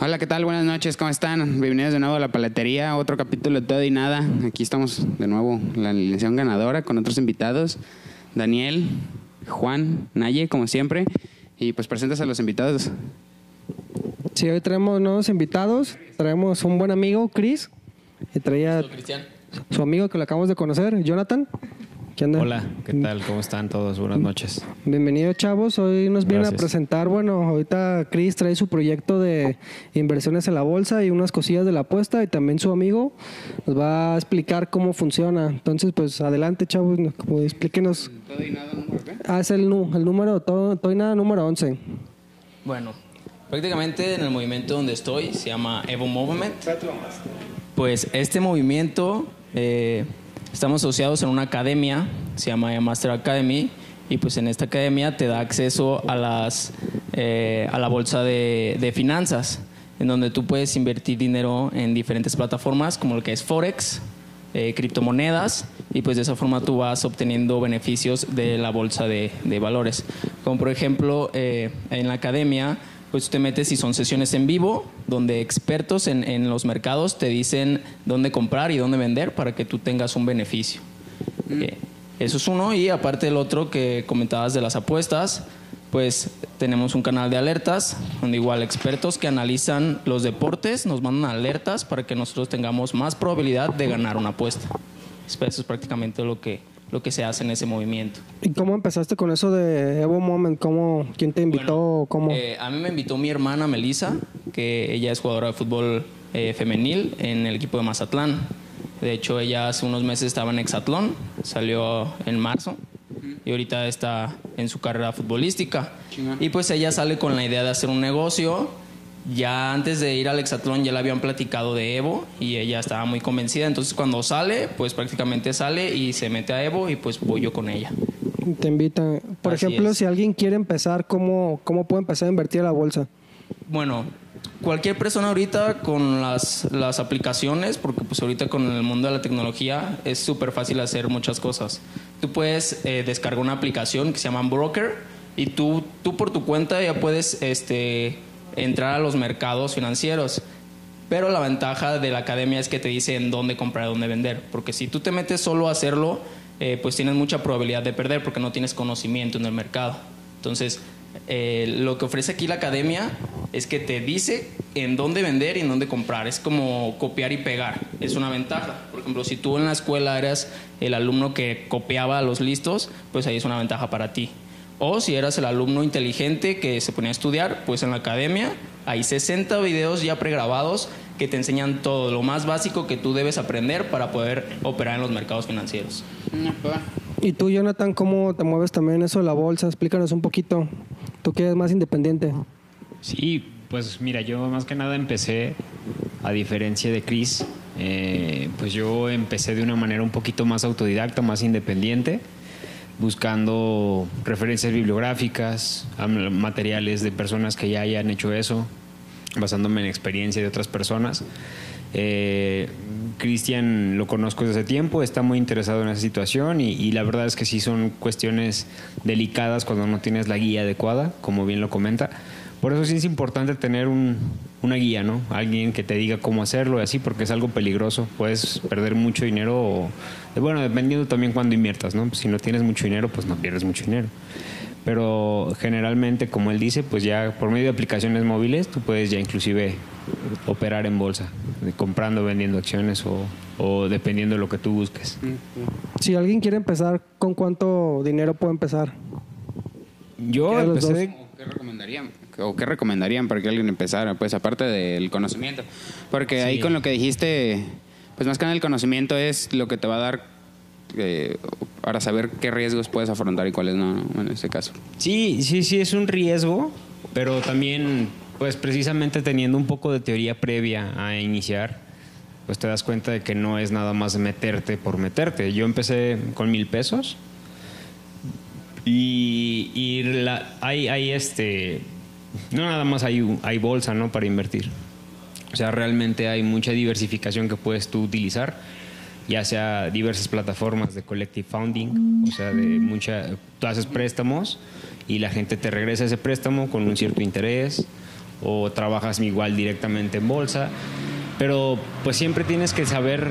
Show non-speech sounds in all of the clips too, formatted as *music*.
Hola, ¿qué tal? Buenas noches, ¿cómo están? Bienvenidos de nuevo a la paletería, otro capítulo de todo y nada. Aquí estamos de nuevo, la alineación ganadora con otros invitados. Daniel, Juan, Naye, como siempre. Y pues presentas a los invitados. Sí, hoy traemos nuevos invitados. Traemos un buen amigo, Chris. Y traía su amigo que lo acabamos de conocer, Jonathan. ¿Qué onda? Hola, ¿qué tal? ¿Cómo están todos? Buenas noches. Bienvenidos, chavos. Hoy nos vienen a presentar, bueno, ahorita Chris trae su proyecto de inversiones en la bolsa y unas cosillas de la apuesta y también su amigo nos va a explicar cómo funciona. Entonces, pues adelante, chavos, como explíquenos. Todo y nada, ¿número qué? Ah, es el, nu- el número, todo, todo y nada, número 11. Bueno, prácticamente en el movimiento donde estoy se llama Evo Movement. Pues este movimiento eh, estamos asociados en una academia, se llama Master Academy, y pues en esta academia te da acceso a las eh, a la bolsa de, de finanzas, en donde tú puedes invertir dinero en diferentes plataformas como lo que es Forex, eh, criptomonedas y pues de esa forma tú vas obteniendo beneficios de la bolsa de, de valores. Como por ejemplo eh, en la academia, pues te metes y son sesiones en vivo donde expertos en, en los mercados te dicen dónde comprar y dónde vender para que tú tengas un beneficio. Eh, eso es uno y aparte el otro que comentabas de las apuestas, pues tenemos un canal de alertas donde igual expertos que analizan los deportes nos mandan alertas para que nosotros tengamos más probabilidad de ganar una apuesta. Eso es prácticamente lo que, lo que se hace en ese movimiento. ¿Y cómo empezaste con eso de Evo Moment? ¿Cómo, ¿Quién te invitó? ¿Cómo? Eh, a mí me invitó mi hermana Melissa, que ella es jugadora de fútbol eh, femenil en el equipo de Mazatlán. De hecho, ella hace unos meses estaba en Hexatlón, salió en marzo y ahorita está en su carrera futbolística. Y pues ella sale con la idea de hacer un negocio. Ya antes de ir al Hexatlón ya le habían platicado de Evo y ella estaba muy convencida. Entonces cuando sale, pues prácticamente sale y se mete a Evo y pues voy yo con ella. Te invitan. Por Así ejemplo, es. si alguien quiere empezar, ¿cómo, ¿cómo puede empezar a invertir a la bolsa? Bueno, cualquier persona ahorita con las, las aplicaciones, porque pues ahorita con el mundo de la tecnología es súper fácil hacer muchas cosas. Tú puedes eh, descargar una aplicación que se llama Broker y tú, tú por tu cuenta ya puedes este, entrar a los mercados financieros. Pero la ventaja de la academia es que te dice en dónde comprar y dónde vender. Porque si tú te metes solo a hacerlo, eh, pues tienes mucha probabilidad de perder porque no tienes conocimiento en el mercado. Entonces, eh, lo que ofrece aquí la academia es que te dice en dónde vender y en dónde comprar. Es como copiar y pegar. Es una ventaja. Por ejemplo, si tú en la escuela eras el alumno que copiaba a los listos, pues ahí es una ventaja para ti. O si eras el alumno inteligente que se ponía a estudiar, pues en la academia hay 60 videos ya pregrabados que te enseñan todo lo más básico que tú debes aprender para poder operar en los mercados financieros. Pues, Y tú, Jonathan, ¿cómo te mueves también en eso de la bolsa? Explícanos un poquito. Tú que eres más independiente. Sí, pues mira, yo más que nada empecé, a diferencia de Chris, eh, pues yo empecé de una manera un poquito más autodidacta, más independiente, buscando referencias bibliográficas, materiales de personas que ya hayan hecho eso, basándome en experiencia de otras personas. Eh, Cristian lo conozco desde hace tiempo, está muy interesado en esa situación y, y la verdad es que sí son cuestiones delicadas cuando no tienes la guía adecuada, como bien lo comenta. Por eso sí es importante tener un- una guía, ¿no? Alguien que te diga cómo hacerlo y así, porque es algo peligroso. Puedes perder mucho dinero o, eh, bueno, dependiendo también cuando inviertas, ¿no? Si no tienes mucho dinero, pues no pierdes mucho dinero. Pero generalmente, como él dice, pues ya por medio de aplicaciones móviles tú puedes ya inclusive operar en bolsa, de comprando, vendiendo acciones o, o dependiendo de lo que tú busques. Si alguien quiere empezar, ¿con cuánto dinero puede empezar? Yo ¿Qué de los empecé... ¿Qué recomendarían? ¿O qué recomendarían para que alguien empezara? Pues aparte del conocimiento. Porque ahí Sí. con lo que dijiste, pues más que nada el conocimiento es lo que te va a dar eh, para saber qué riesgos puedes afrontar y cuáles no, ¿no? en este caso. Sí, sí, sí, es un riesgo, pero también, pues precisamente teniendo un poco de teoría previa a iniciar, pues te das cuenta de que no es nada más meterte por meterte. Yo empecé con mil pesos y, y la- hay, hay este, no nada más hay, hay bolsa, ¿no? Para invertir. O sea, realmente hay mucha diversificación que puedes tú utilizar, ya sea diversas plataformas de collective founding, o sea, de mucha, tú haces préstamos y la gente te regresa ese préstamo con un cierto interés, o trabajas igual directamente en bolsa. Pero pues siempre tienes que saber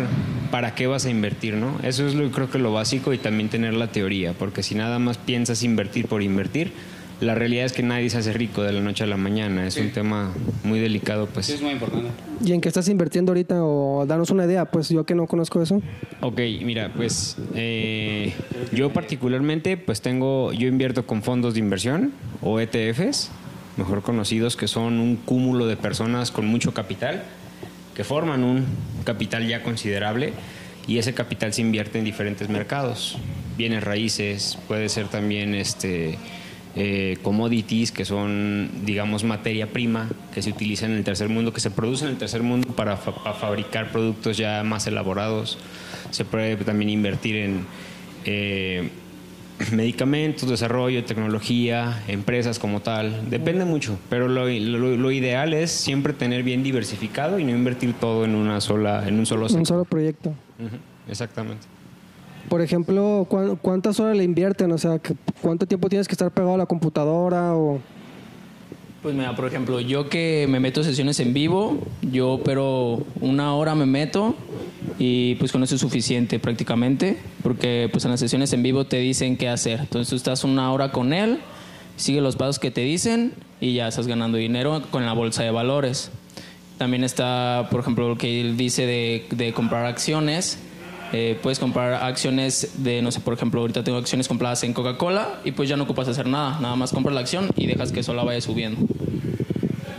para qué vas a invertir, ¿no? Eso es lo, creo que lo básico y también tener la teoría, porque si nada más piensas invertir por invertir, la realidad es que nadie se hace rico de la noche a la mañana. Es un tema muy delicado, pues. Sí, es muy importante. ¿Y en qué estás invirtiendo ahorita? O danos una idea, pues yo que no conozco eso. Ok, mira, pues eh, yo particularmente, pues tengo, yo invierto con fondos de inversión o ETFs, mejor conocidos, que son un cúmulo de personas con mucho capital, que forman un capital ya considerable y ese capital se invierte en diferentes mercados, bienes raíces, puede ser también este eh, commodities, que son, digamos, materia prima que se utiliza en el tercer mundo, que se produce en el tercer mundo para, fa- para fabricar productos ya más elaborados. Se puede también invertir en eh, *clears throat* medicamentos, desarrollo, tecnología, empresas como tal. Depende mucho, pero lo, lo- lo ideal es siempre tener bien diversificado y no invertir todo en una sola, en un solo Un sector. solo proyecto. Exactamente. Por ejemplo, ¿cuán- ¿cuántas horas le invierten? O sea, ¿qué- ¿cuánto tiempo tienes que estar pegado a la computadora? O... Pues mira, por ejemplo, yo que me meto sesiones en vivo, yo pero una hora me meto y pues con eso es suficiente prácticamente, porque pues en las sesiones en vivo te dicen qué hacer. Entonces tú estás una hora con él, sigue los pasos que te dicen y ya estás ganando dinero con la bolsa de valores. También está, por ejemplo, lo que él dice de comprar acciones. Eh, puedes comprar acciones de, no sé, por ejemplo, ahorita tengo acciones compradas en Coca-Cola y pues ya no ocupas hacer nada, nada más compras la acción y dejas que sola vaya subiendo.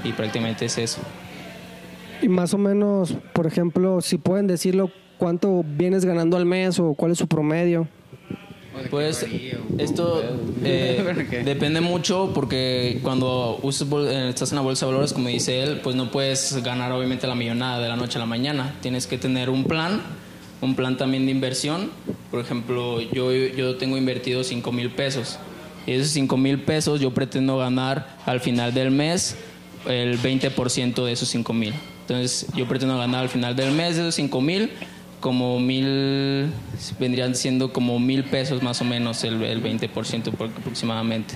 Y prácticamente es eso. Y más o menos, por ejemplo, si pueden decirlo, ¿cuánto vienes ganando al mes o cuál es su promedio? Pues esto eh, *laughs* depende mucho porque cuando usas bol- eh, estás en la bolsa de valores, como dice él, pues no puedes ganar obviamente la millonada de la noche a la mañana. Tienes que tener un plan, un plan también de inversión. Por ejemplo, yo, yo tengo invertido 5 mil pesos. Y esos 5 mil pesos yo pretendo ganar al final del mes el 20% de esos 5 mil. Entonces yo pretendo ganar al final del mes esos 5 mil como mil, vendrían siendo como mil pesos más o menos el, el 20% por- aproximadamente.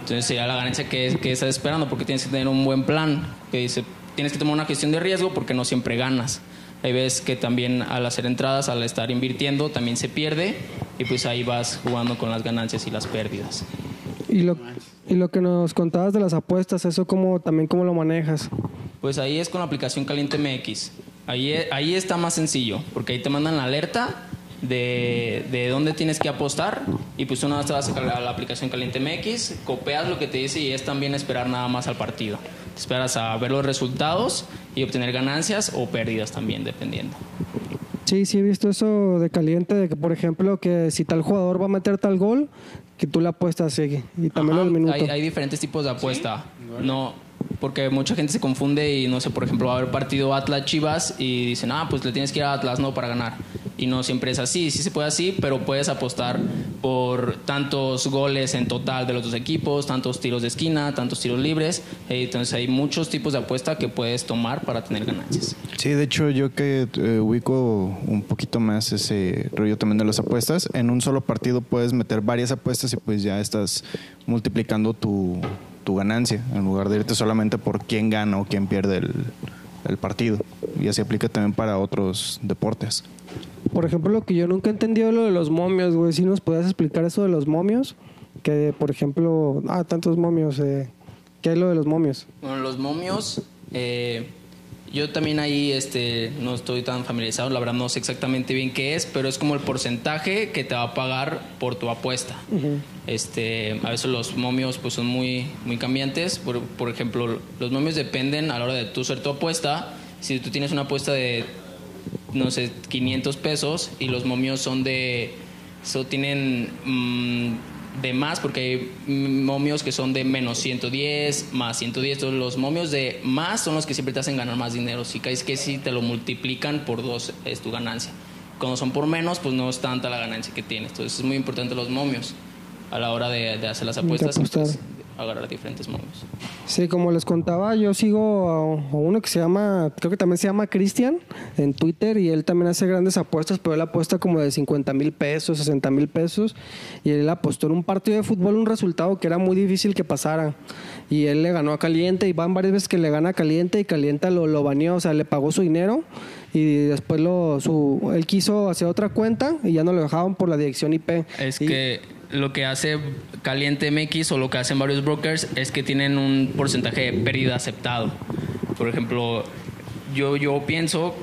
Entonces sería la ganancia que, que estás esperando porque tienes que tener un buen plan, que dice, tienes que tomar una gestión de riesgo porque no siempre ganas. Hay veces que también al hacer entradas, al estar invirtiendo, también se pierde y pues ahí vas jugando con las ganancias y las pérdidas. Y lo, y lo que nos contabas de las apuestas, eso cómo, también cómo lo manejas. Pues ahí es con la aplicación Caliente MX. Ahí, ahí está más sencillo, porque ahí te mandan la alerta de, de dónde tienes que apostar y pues una vez te vas a la, la aplicación Caliente MX, copias lo que te dice y es también esperar nada más al partido. Te esperas a ver los resultados y obtener ganancias o pérdidas también, dependiendo. Sí, sí he visto eso de caliente, de que por ejemplo que si tal jugador va a meter tal gol, que tú le apuestas sí, y también Ajá, del minuto. Hay, hay diferentes tipos de apuesta. No, porque mucha gente se confunde y no sé, por ejemplo, va a haber partido Atlas Chivas y dicen, ah, pues le tienes que ir a Atlas, no, para ganar. Y no siempre es así, sí se puede así, pero puedes apostar por tantos goles en total de los dos equipos, tantos tiros de esquina, tantos tiros libres. Eh, Entonces hay muchos tipos de apuesta que puedes tomar para tener ganancias. Sí, de hecho yo que eh, ubico un poquito más ese rollo también de las apuestas, en un solo partido puedes meter varias apuestas y pues ya estás multiplicando tu, tu ganancia en lugar de irte solamente por quién gana o quién pierde el, el partido. Y así aplica también para otros deportes. Por ejemplo, lo que yo nunca he entendido lo de los momios, güey. Si nos podías explicar eso de los momios, que por ejemplo, ah, tantos momios, eh, ¿qué es lo de los momios? Bueno, los momios, eh, yo también ahí este, no estoy tan familiarizado, la verdad no sé exactamente bien qué es, pero es como el porcentaje que te va a pagar por tu apuesta. este, a veces los momios pues, son muy, muy cambiantes, por, por ejemplo, los momios dependen a la hora de tú hacer tu apuesta, si tú tienes una apuesta de, no sé, 500 pesos y los momios son de, so, tienen... mm, de más porque hay momios que son de menos 110, más 110. Entonces, los momios de más son los que siempre te hacen ganar más dinero. Si caes que si te lo multiplican por dos es tu ganancia. Cuando son por menos, pues no es tanta la ganancia que tienes. Entonces es muy importante los momios a la hora de, de hacer las apuestas. apostar. Agarrar diferentes movios. Sí, como les contaba, yo sigo a uno que se llama, creo que también se llama Cristian en Twitter y él también hace grandes apuestas, pero él apuesta como de 50 mil pesos, 60 mil pesos y él apostó en un partido de fútbol un resultado que era muy difícil que pasara y él le ganó a Caliente y van varias veces que le gana a Caliente y Caliente lo, lo baneó, o sea, le pagó su dinero y después lo, su, él quiso hacer otra cuenta y ya no lo dejaban por la dirección IP. Es Y- que lo que hace Caliente MX o lo que hacen varios brokers es que tienen un porcentaje de pérdida aceptado. Por ejemplo, yo, yo pienso,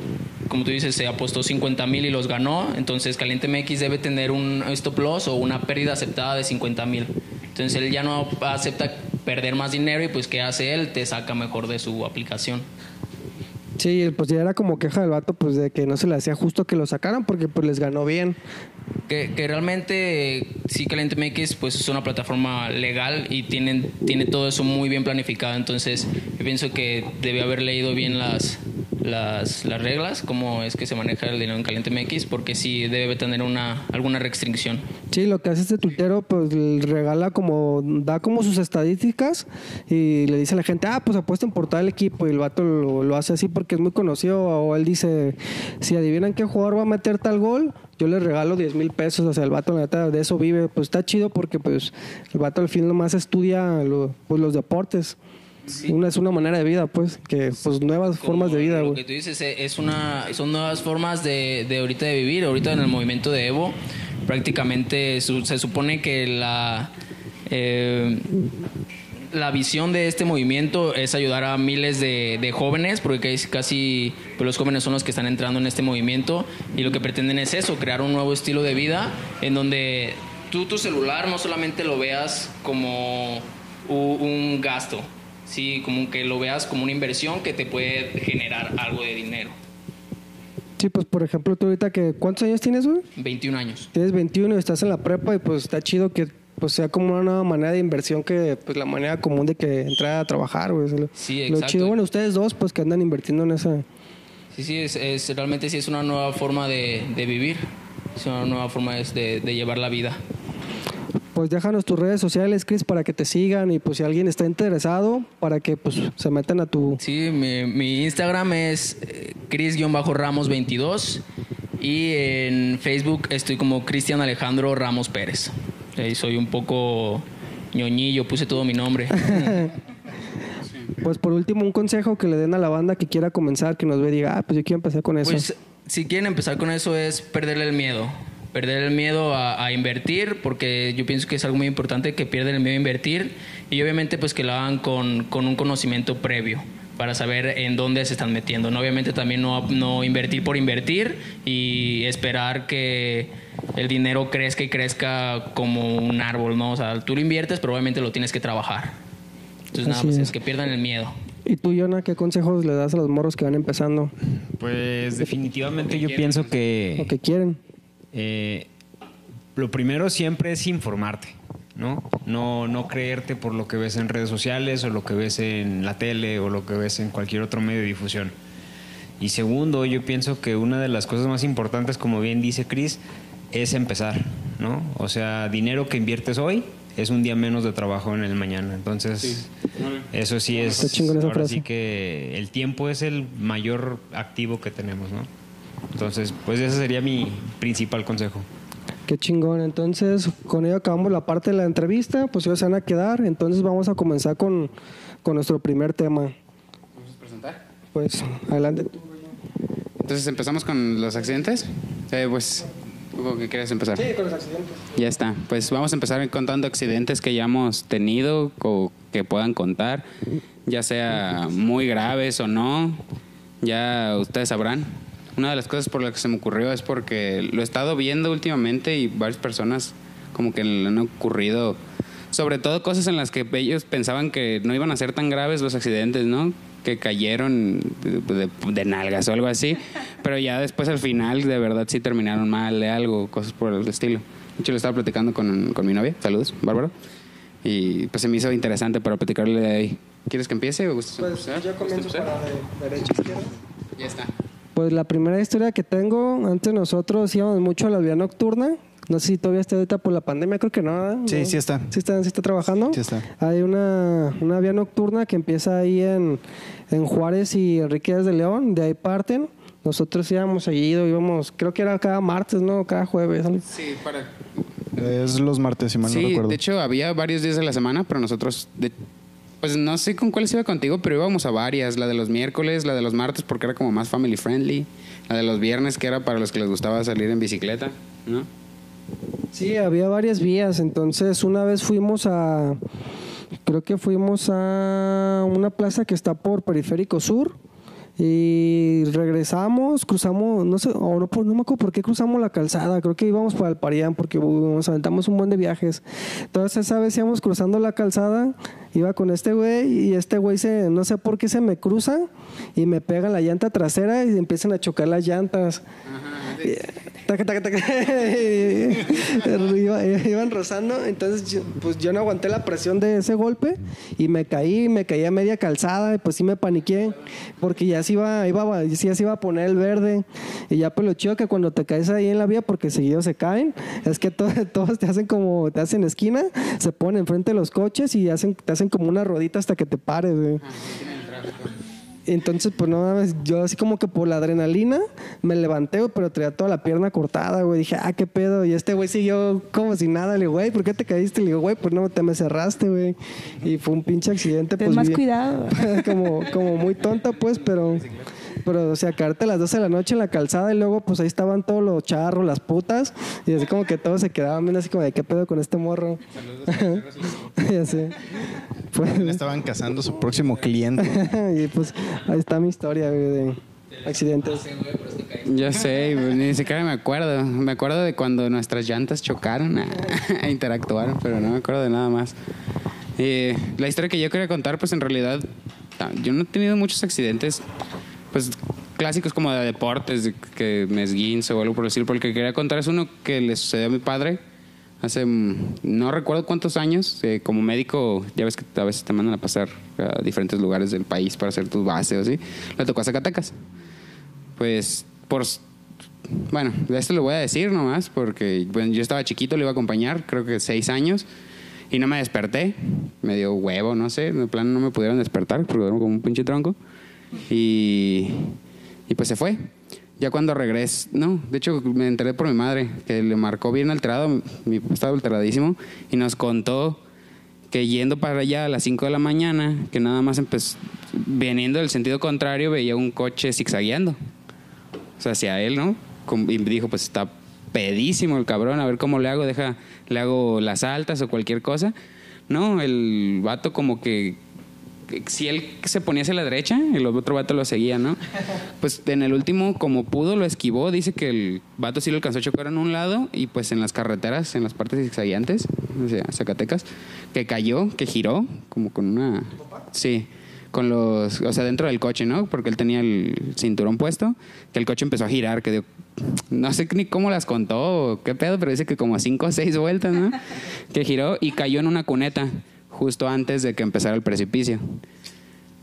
como tú dices, se apostó 50 mil y los ganó, entonces Caliente MX debe tener un stop loss o una pérdida aceptada de 50 mil. Entonces él ya no acepta perder más dinero y pues ¿qué hace él? Te saca mejor de su aplicación. Sí, pues ya era como queja del vato, pues de que no se le hacía justo que lo sacaran porque pues les ganó bien. Que, que realmente sí Caliente MX pues es una plataforma legal y tienen, tiene todo eso muy bien planificado. Entonces yo pienso que debe haber leído bien las, las, las reglas, cómo es que se maneja el dinero en Caliente MX, porque sí debe tener una, alguna restricción. Sí, lo que hace este tuitero, pues regala como, da como sus estadísticas y le dice a la gente, ah, pues apuesten por tal equipo y el vato lo, lo hace así porque es muy conocido o él dice, si adivinan qué jugador va a meter tal gol, yo le regalo 10 mil pesos, o sea, el vato la neta de eso vive, pues está chido porque pues el vato al fin nomás estudia lo- pues, los deportes. Una, es una manera de vida, pues, que pues nuevas Como formas de vida, Lo que tú dices eh, es una, son nuevas formas de, de ahorita de vivir. Ahorita en el movimiento de Evo, prácticamente su- se supone que la, eh, la visión de este movimiento es ayudar a miles de, de jóvenes, porque casi pues los jóvenes son los que están entrando en este movimiento y lo que pretenden es eso, crear un nuevo estilo de vida en donde tú tu celular no solamente lo veas como un gasto, sí, como que lo veas como una inversión que te puede generar algo de dinero. Sí, pues por ejemplo, tú ahorita que, ¿cuántos años tienes, güey? 21 años. tienes 21 y estás en la prepa y pues está chido que pues sea como una nueva manera de inversión que pues la manera común de que entrar a trabajar, güey. Lo- Sí, Lo exacto. chido, bueno, ustedes dos pues que andan invirtiendo en esa... Sí, sí, es, es- realmente sí es una nueva forma de, de vivir, es una nueva forma de, de- llevar la vida. Pues déjanos tus redes sociales, Chris, para que te sigan y pues si alguien está interesado, para que pues se metan a tu... Sí, mi, mi Instagram es eh, Cris-Ramos22 y en Facebook estoy como Cristian Alejandro Ramos Pérez. Soy un poco ñoñillo, puse todo mi nombre. *laughs* Pues por último, un consejo que le den a la banda que quiera comenzar, que nos ve y diga, ah, pues yo quiero empezar con eso. Pues si quieren empezar con eso es perderle el miedo. Perder el miedo a, a invertir, porque yo pienso que es algo muy importante que pierdan el miedo a invertir y obviamente pues que lo hagan con, con un conocimiento previo para saber en dónde se están metiendo. ¿no? Obviamente también no, no invertir por invertir y esperar que el dinero crezca y crezca como un árbol, ¿no? O sea, tú lo inviertes, pero obviamente lo tienes que trabajar. Entonces nada Así más es. es que pierdan el miedo. ¿Y tú, Yona, qué consejos le das a los morros que van empezando Pues definitivamente yo pienso que... o que quieren? Eh, lo primero siempre es informarte, ¿no? ¿no? No creerte por lo que ves en redes sociales o lo que ves en la tele o lo que ves en cualquier otro medio de difusión. Y segundo, yo pienso que una de las cosas más importantes, como bien dice Chris, es empezar, ¿no? O sea, dinero que inviertes hoy es un día menos de trabajo en el mañana. Entonces, eso sí es... Está chingón esa ahora frase. sí que el tiempo es el mayor activo que tenemos, ¿no? Entonces, pues ese sería mi principal consejo. Qué chingón. Entonces, con ello acabamos la parte de la entrevista. Pues ellos se van a quedar. Entonces, vamos a comenzar con, con nuestro primer tema. ¿Vamos a presentar? Pues, adelante tú. Entonces empezamos con los accidentes. Eh, pues, Hugo, ¿qué quieres empezar? con los accidentes. Ya está. Pues vamos a empezar contando accidentes que ya hemos tenido o que puedan contar, ya sea muy graves o no. Ya ustedes sabrán. Una de las cosas por las que se me ocurrió es porque lo he estado viendo últimamente y varias personas como que le han ocurrido, sobre todo cosas en las que ellos pensaban que no iban a ser tan graves los accidentes, ¿no? Que cayeron de, de- de nalgas o algo así, pero ya después al final de verdad sí terminaron mal de algo, cosas por el estilo. De hecho, lo estaba platicando con, con mi novia, saludos, Bárbara, y pues se me hizo interesante para platicarle de ahí. ¿Quieres que empiece o gustas Pues empezar? yo comienzo ¿Gustas para de derecha a izquierda. Ya está. Pues la primera historia que tengo, antes nosotros íbamos mucho a la vía nocturna No sé si todavía está ahorita por la pandemia, creo que no. ¿verdad? Sí, No. sí está. ¿Sí está, sí está trabajando? Sí está. Hay una, una vía nocturna que empieza ahí en, en Juárez y Enrique Díaz de León, de ahí parten. Nosotros íbamos seguido, íbamos, creo que era cada martes, ¿no? Cada jueves. Sí, para... Es los martes, si mal no Sí, recuerdo. de hecho había varios días de la semana, pero nosotros, de- pues no sé con cuáles iba contigo, pero íbamos a varias. La de los miércoles, la de los martes, porque era como más family friendly. La de los viernes, que era para los que les gustaba salir en bicicleta, ¿no? Sí, había varias vías. Entonces, una vez fuimos a. Creo que fuimos a una plaza que está por Periférico Sur. Y regresamos, cruzamos, no sé, o no, no me acuerdo por qué cruzamos la calzada. Creo que íbamos para el Parián porque uh, nos aventamos un buen de viajes. Entonces, esa vez íbamos cruzando la calzada, iba con este güey y este güey se, no sé por qué se me cruza y me pega la llanta trasera y empiezan a chocar las llantas. Taca, taca, taca. *laughs* Iba- iban rozando, entonces pues yo no aguanté la presión de ese golpe y me caí, me caí a media calzada y pues sí me paniqué porque ya se iba, iba, ya se iba a poner el verde y ya pues lo chido que cuando te caes ahí en la vía porque seguido se caen, es que to- *laughs* todos te hacen como, te hacen esquina, se ponen enfrente de los coches y hacen, te hacen como una rodita hasta que te pares, güey. Entonces, pues no mames, yo así como que por la adrenalina me levanté, güey, pero traía toda la pierna cortada, güey. Dije, ah, qué pedo. Y este güey siguió como si nada. Le digo, güey, ¿por qué te caíste? Le digo, güey, pues no, te me cerraste, güey. Y fue un pinche accidente, Ten pues. más bien- cuidado. *laughs* como, como muy tonta, pues, pero. Pero, o sea, caerte a las 12 de la noche en la calzada y luego, pues ahí estaban todos los charros, las putas. Y así como que todos se quedaban viendo así como de qué pedo con este morro. *laughs* ya sé. Pues, Estaban cazando su próximo cliente. *laughs* y pues ahí está mi historia güey, de accidentes. Ya sé, ni siquiera me acuerdo. Me acuerdo de cuando nuestras llantas chocaron, *laughs* interactuaron, pero no me acuerdo de nada más. Eh, la historia que yo quería contar, pues en realidad, yo no he tenido muchos accidentes, pues clásicos como de deportes, de que me esguinzo o algo por decir, porque quería contar es uno que le sucedió a mi padre hace, mm, no recuerdo cuántos años, eh, como médico, ya ves que a veces te mandan a pasar a diferentes lugares del país para hacer tus bases o así, le tocó a Zacatecas. Pues por bueno, esto lo voy a decir nomás porque bueno, yo estaba chiquito, le iba a acompañar, creo que seis años, y no me desperté, me dio huevo, no sé, de plano no me pudieron despertar porque duermo como un pinche tronco, y, y pues se fue. Ya cuando regresé, no, de hecho me enteré por mi madre, que le marcó bien alterado, mi estaba alteradísimo, y nos contó que yendo para allá a las 5 de la mañana, que nada más empezó, viniendo del sentido contrario, veía un coche zigzagueando. O sea, hacia él, ¿no? Y dijo, pues está pedísimo el cabrón, a ver cómo le hago, deja, le hago las altas o cualquier cosa. No, el vato como que si él se ponía hacia la derecha, el otro vato lo seguía, ¿no? Pues en el último, como pudo, lo esquivó. Dice que el vato sí lo alcanzó a chocar en un lado y pues en las carreteras, en las partes zigzagueantes, o sea, Zacatecas, que cayó, que giró, como con una... Sí, con los... O sea, dentro del coche, ¿no? Porque él tenía el cinturón puesto, que el coche empezó a girar, que dio... No sé ni cómo las contó o qué pedo, pero dice que como cinco o seis vueltas, ¿no? Que giró y cayó en una cuneta justo antes de que empezara el precipicio.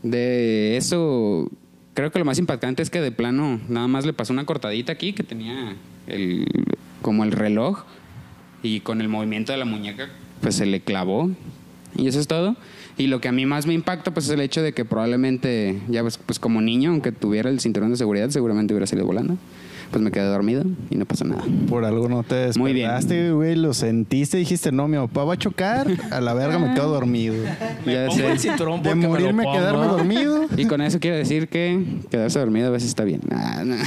De eso, creo que lo más impactante es que de plano nada más le pasó una cortadita aquí que tenía el, como el reloj y con el movimiento de la muñeca pues se le clavó y eso es todo. Y lo que a mí más me impacta pues es el hecho de que probablemente ya pues, pues como niño, aunque tuviera el cinturón de seguridad, seguramente hubiera salido volando. Pues me quedé dormido y no pasó nada. Por algo no te Muy bien. despertaste, güey. Lo sentiste y dijiste, no, mi papá va a chocar. A la verga me quedo dormido. Ya Pongo sé. el cinturón De me morirme, pongo. quedarme dormido. Y con eso quiero decir que quedarse dormido a veces está bien. Ah, no.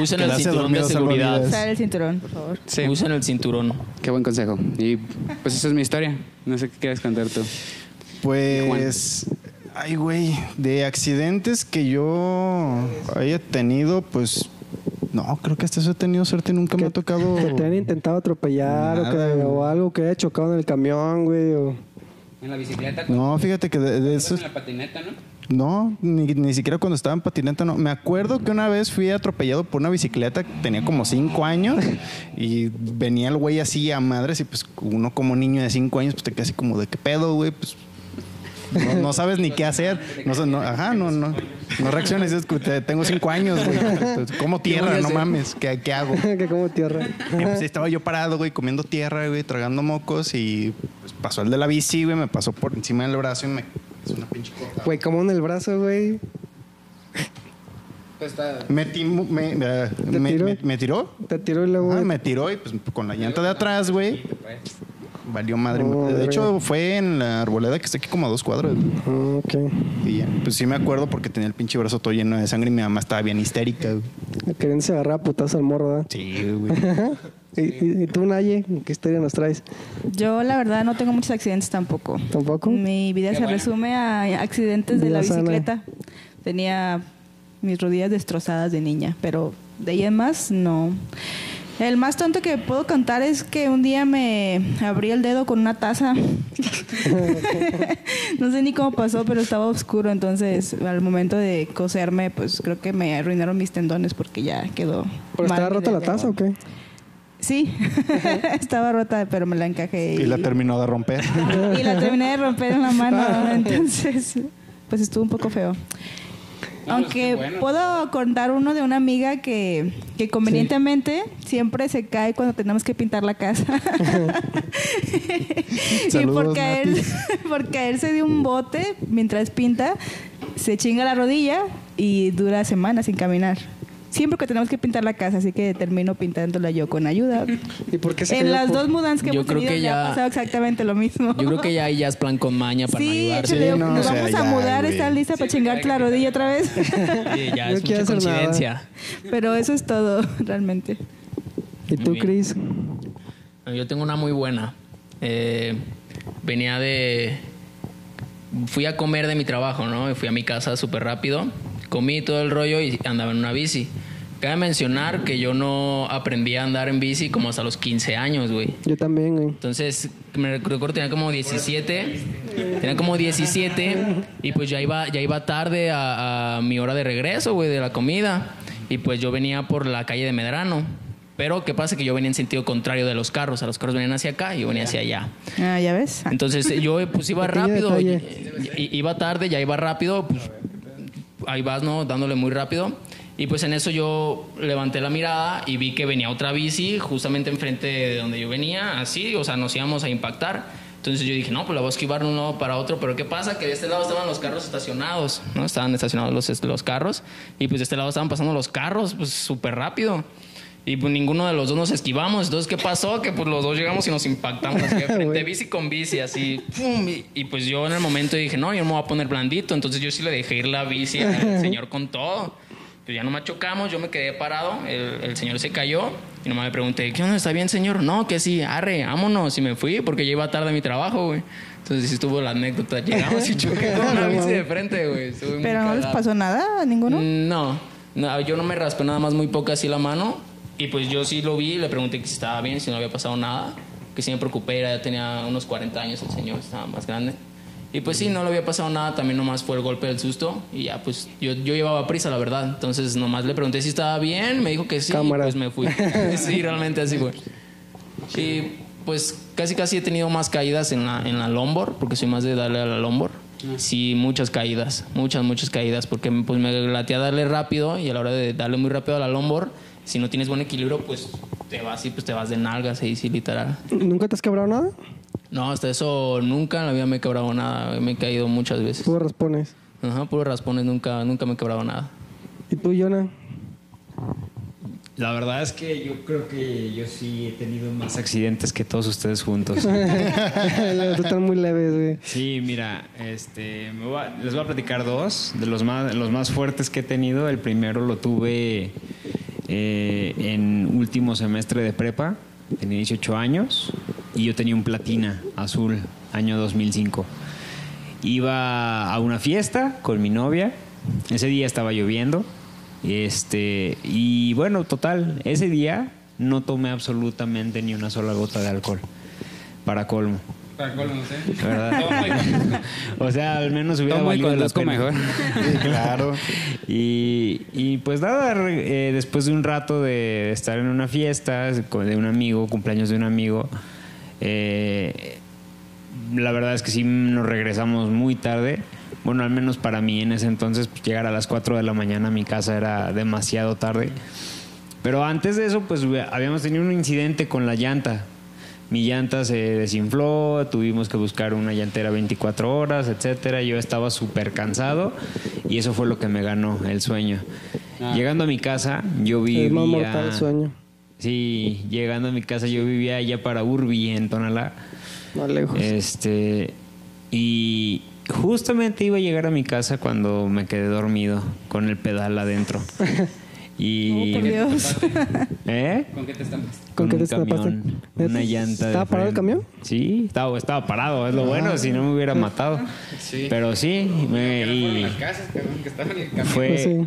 Usen el cinturón de seguridad. Usar el cinturón, por favor. Sí. Usen el cinturón. Qué buen consejo. Y pues esa es mi historia. No sé qué quieres contar tú. Pues, ay, güey, de accidentes que yo haya tenido, pues, no, creo que hasta eso he tenido suerte y nunca me ha tocado. Que *laughs* te han intentado atropellar o, que- o algo que haya chocado en el camión, güey. O... En la bicicleta. No, fíjate que de, de eso. En la patineta, ¿no? No, ni, ni siquiera cuando estaba en patineta, no. Me acuerdo que una vez fui atropellado por una bicicleta, tenía como cinco años, y venía el güey así a madres, y pues uno como niño de cinco años, pues te quedas así como de qué pedo, güey, pues no, no sabes ni qué hacer. No, no- ajá, no, no. No reacciones, es que te- tengo cinco años, güey. Como tierra, no mames, ¿qué, qué hago? *laughs* que como tierra. Y pues estaba yo parado, güey, comiendo tierra, güey, tragando mocos y pues, pasó el de la bici, güey, me pasó por encima del brazo y me hizo una pinche. Güey, como en el brazo, güey. Pues está- Me, timo- me, me- me- tiró? me- me tiró. Te tiró y luego. Ah, me tiró y pues con la llanta de atrás, güey. Valió madre. Oh, de verga. hecho, fue en la arboleda que está aquí como a dos cuadros. güey. Ah, ok. Y ya, pues sí me acuerdo porque tenía el pinche brazo todo lleno de sangre y mi mamá estaba bien histérica. Querían agarrar a putazo al morro, ¿verdad? Sí, güey. *laughs* ¿Y, y, y tú, Naye? ¿Qué historia nos traes? Yo, la verdad, no tengo muchos accidentes tampoco. ¿Tampoco? Mi vida se resume a accidentes de la sana. bicicleta. Tenía mis rodillas destrozadas de niña, pero de ahí en más, no. El más tonto que puedo contar es que un día me abrí el dedo con una taza. *laughs* no sé ni cómo pasó, pero estaba oscuro. Entonces, al momento de coserme, pues creo que me arruinaron mis tendones porque ya quedó. ¿Pero mal estaba rota la taza o qué? Sí, *laughs* estaba rota, pero me la encajé. Y la terminó de romper. *laughs* y la terminé de romper en la mano. Entonces, pues estuvo un poco feo. Aunque puedo contar uno de una amiga que, que convenientemente siempre se cae cuando tenemos que pintar la casa. *laughs* y por caer, por caerse de un bote mientras pinta, se chinga la rodilla y dura semanas sin caminar. Siempre que tenemos que pintar la casa, así que termino pintándola yo con ayuda. ¿Y por qué se En las Por- dos mudanzas que Yo hemos creo tenido que me ha ya- pasado exactamente lo mismo. Yo creo que ya ahí ya es plan con maña para no Sí, no, nos o sea, vamos a ya, mudar, güey. ¿estás lista para chingarte la rodilla otra vez? Sí, ya *laughs* No es mucha hacer nada. coincidencia. Pero eso es todo, *laughs* realmente. ¿Y tú. Chris? Yo tengo una muy buena. Eh, venía de... Fui a comer de mi trabajo, ¿no? Y Fui a mi casa súper rápido. Comí todo el rollo y andaba en una bici. Cabe mencionar que yo no aprendí a andar en bici como hasta los 15 años, güey. Yo también, güey. Entonces, me recuerdo tenía como 17. Tenía como 17 y pues ya iba, ya iba tarde a, a mi hora de regreso, güey, de la comida. Y pues yo venía por la calle de Medrano. Pero, ¿qué pasa? Que yo venía en sentido contrario de los carros. A los carros venían hacia acá y yo venía hacia allá. Ah, ¿ya ves? Entonces, yo pues iba rápido. detalle. y- y- Iba tarde, ya iba rápido. Pues, ahí vas, ¿no? Dándole muy rápido. Y pues en eso yo levanté la mirada y vi que venía otra bici justamente enfrente de donde yo venía, así, o sea, nos íbamos a impactar. Entonces yo dije, no, pues la voy a esquivar de un lado para otro, pero ¿qué pasa? Que de este lado estaban los carros estacionados, ¿no? Estaban estacionados los, los carros y pues de este lado estaban pasando los carros, pues súper rápido. Y pues ninguno de los dos nos esquivamos. Entonces, ¿qué pasó? Que pues los dos llegamos y nos impactamos así de *laughs* frente, bici con bici, así. ¡pum! Y, y, pues yo en el momento dije, no, yo no me voy a poner blandito. Entonces yo sí le dejé ir la bici al *laughs* señor con todo. Pues ya nomás chocamos, yo me quedé parado, el, el señor se cayó y nomás me pregunté, ¿qué onda? ¿Está bien, señor? No, que sí, arre, vámonos. Y me fui porque ya iba tarde a mi trabajo, güey. Entonces sí estuvo la anécdota. *laughs* Llegamos y choqué con una bici de frente, güey. Pero no les pasó nada a ninguno. No, no, yo no me raspé nada más muy poco así la mano. Y pues yo sí lo vi, le pregunté si estaba bien, si no había pasado nada. Que sí me preocupé, era, ya tenía unos 40 años el señor, estaba más grande. Y pues sí, no le había pasado nada, también nomás fue el golpe del susto. Y ya, pues yo, yo llevaba prisa, la verdad. Entonces nomás le pregunté si estaba bien, me dijo que sí, Cámara. y pues me fui. *laughs* sí, realmente así fue. Y pues casi casi he tenido más caídas en la, en la lombor, porque soy más de darle a la lombor. Sí, muchas caídas, muchas, muchas caídas, porque pues me latea darle rápido y a la hora de darle muy rápido a la lombor, si no tienes buen equilibrio, pues te vas y pues te vas de nalgas ahí, sí, literal. ¿Nunca te has quebrado nada? No, hasta eso nunca en la vida me he quebrado nada, me he caído muchas veces. Tú respondes. Ajá, puro raspones, nunca, nunca me he quebrado nada. ¿Y tú, Jonah? La verdad es que yo creo que yo sí he tenido más accidentes que todos ustedes juntos. *laughs* Están muy leves, güey. Sí, mira, este, me voy a- les voy a platicar dos de los más, los más fuertes que he tenido. El primero lo tuve eh, en último semestre de prepa, tenía 18 años y yo tenía un platina azul, año 2005. Iba a una fiesta con mi novia, ese día estaba lloviendo, este, y bueno, total, ese día no tomé absolutamente ni una sola gota de alcohol, para colmo. Para colmo, ¿sí? ¿verdad? *laughs* o sea, al menos hubiera Tomo y valido la pena. mejor. *laughs* Sí, claro. Y, y pues nada, eh, después de un rato de estar en una fiesta de un amigo, cumpleaños de un amigo, eh, la verdad es que sí nos regresamos muy tarde. Bueno, al menos para mí en ese entonces, pues, llegar a las 4 de la mañana a mi casa era demasiado tarde. Pero antes de eso, pues habíamos tenido un incidente con la llanta. Mi llanta se desinfló, tuvimos que buscar una llantera 24 horas, etcétera. Yo estaba súper cansado y eso fue lo que me ganó el sueño. Ah. Llegando a mi casa, yo Es más mortal vivía. el sueño. Sí, llegando a mi casa, yo vivía allá para Urbi, en Tonalá. Más lejos. Este. Y justamente iba a llegar a mi casa cuando me quedé dormido con el pedal adentro. *laughs* Y. Oh, por Dios. *laughs* ¿Eh? ¿Con qué te estampas? ¿Con qué un te estampaste? camión, Una llanta. de ¿Estaba parado el camión? Sí, estaba, estaba parado, es lo bueno, si no me hubiera matado. *laughs* Sí. Pero sí, me- y fue, Sí.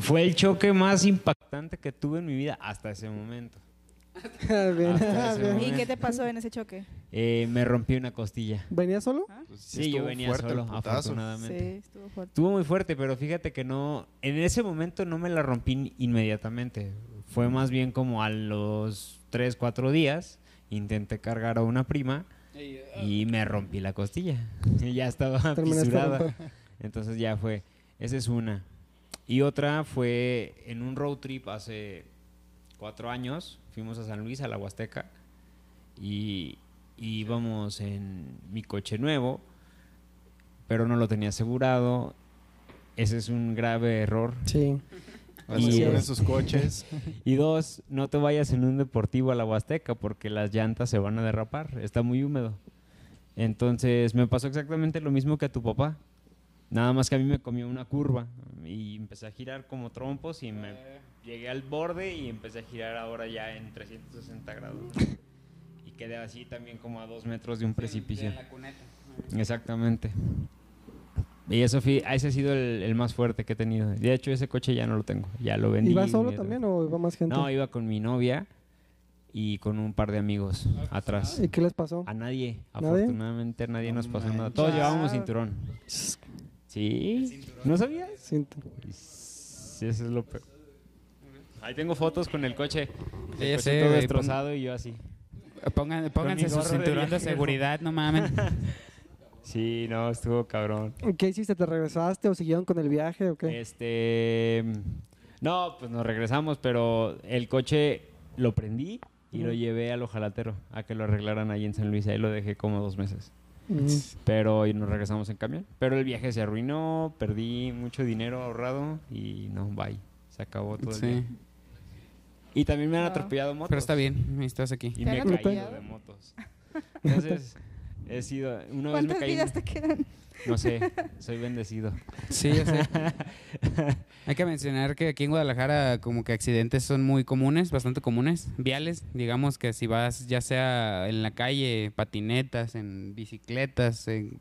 fue el choque más impactante que tuve en mi vida hasta ese momento. Bien, Hasta ese bien. ¿Y momento. qué te pasó en ese choque? Eh, me rompí una costilla. ¿Venía solo? Sí, yo estuvo venía fuerte el solo, putazo. afortunadamente. Sí, estuvo fuerte. Estuvo muy fuerte, pero fíjate que no, en ese momento no me la rompí inmediatamente. Fue más bien como a los 3, 4 días, intenté cargar a una prima y me rompí la costilla. *laughs* Ya estaba Terminaste fisurada. romper. Entonces ya fue, esa es una. Y otra fue en un road trip hace cuatro años, fuimos a San Luis, a la Huasteca, y, y íbamos en mi coche nuevo, pero no lo tenía asegurado. Ese es un grave error. Sí. *laughs* Y- sus coches. *laughs* Y dos, no te vayas en un deportivo a la Huasteca porque las llantas se van a derrapar, está muy húmedo. Entonces me pasó exactamente lo mismo que a tu papá. Nada más que a mí me comió una curva y empecé a girar como trompos y me llegué al borde y empecé a girar ahora ya en 360 grados. *laughs* Y quedé así también como a dos metros de un precipicio. En la cuneta. Exactamente. Y eso fui, ese ha sido el, el más fuerte que he tenido. De hecho, ese coche ya no lo tengo. Ya lo vendí. ¿Iba solo también o iba más gente? No, iba con mi novia y con un par de amigos atrás. ¿Y qué les pasó? A nadie, ¿Nadie? afortunadamente nadie nos pasó nada. Todos llevábamos cinturón. ¿Sí? ¿No sabías? Siento. Sí, eso es lo peor. Ahí tengo fotos con el coche. Sí, El coche sé, todo destrozado y yo así. Pongan, pónganse su de cinturón de, seguridad, no mamen. *laughs* Sí, no, estuvo cabrón. ¿Qué hiciste? ¿Te regresaste o siguieron con el viaje o qué? Este. No, pues nos regresamos, pero el coche lo prendí y lo llevé al ojalatero a que lo arreglaran ahí en San Luis. Ahí lo dejé como dos meses. Ujú. Pero hoy nos regresamos en camión. Pero el viaje se arruinó, perdí mucho dinero ahorrado y no, bye. Se acabó todo el Sí. Y también me han Wow. atropellado motos. Pero está bien, estás aquí. Y ¿Te me he caído atropellado? de motos. *laughs* Entonces, he sido. Una vez me ¿Cuántas caí. vidas te quedan? No sé, soy bendecido. Sí, yo sé. *laughs* Hay que mencionar que aquí en Guadalajara como que accidentes son muy comunes, bastante comunes, viales, digamos que si vas ya sea en la calle, patinetas, en bicicletas, en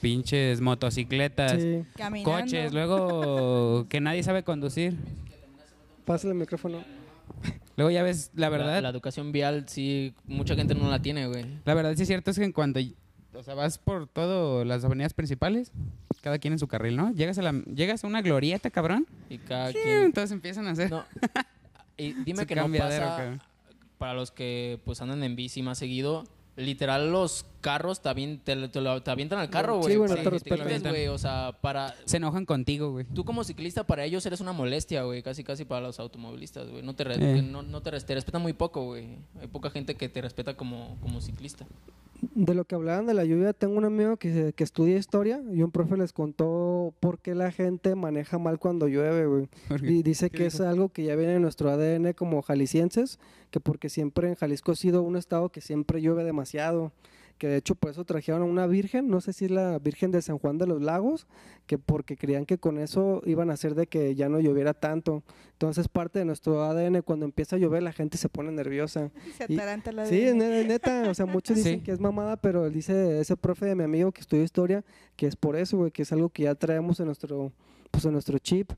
pinches motocicletas, Sí. Coches, luego que nadie sabe conducir. Pásale el micrófono. Luego ya ves, la verdad, La, la, la educación vial, sí, mucha gente no la tiene, güey. verdad sí es cierto es que en cuanto, o sea, vas por todas las avenidas principales, cada quien en su carril, ¿no? Llegas a la, llegas a una glorieta, cabrón, Y cada y quien... entonces empiezan a hacer No. Y *laughs* dime que no pasa cabrón. para los que pues andan en bici más seguido. Literal, los carros te, te, te lo- te avientan al carro, Sí, güey. güey, no para te respetan. güey. O sea, para... Se enojan contigo, güey. Tú como ciclista, para ellos eres una molestia, güey. Casi, casi para los automovilistas, güey. No te, re- Eh. no, no te, res- te respetan muy poco, güey. Hay poca gente que te respeta como, como ciclista. De lo que hablaban de la lluvia, tengo un amigo que, que estudia historia y un profe les contó por qué la gente maneja mal cuando llueve, güey. Y dice que es algo que ya viene en nuestro ADN como jaliscienses, que porque siempre en Jalisco ha sido un estado que siempre llueve demasiado, que de hecho por eso trajeron a una virgen, no sé si es la Virgen de San Juan de los Lagos, que porque creían que con eso iban a hacer de que ya no lloviera tanto. Entonces parte de nuestro ADN, cuando empieza a llover la gente se pone nerviosa. *laughs* Se Y- ataranta la Sí, neta, o sea, muchos *laughs* dicen Sí. que es mamada, pero él dice ese profe de mi amigo que estudia historia, que es por eso, güey, que es algo que ya traemos en nuestro, pues en nuestro chip.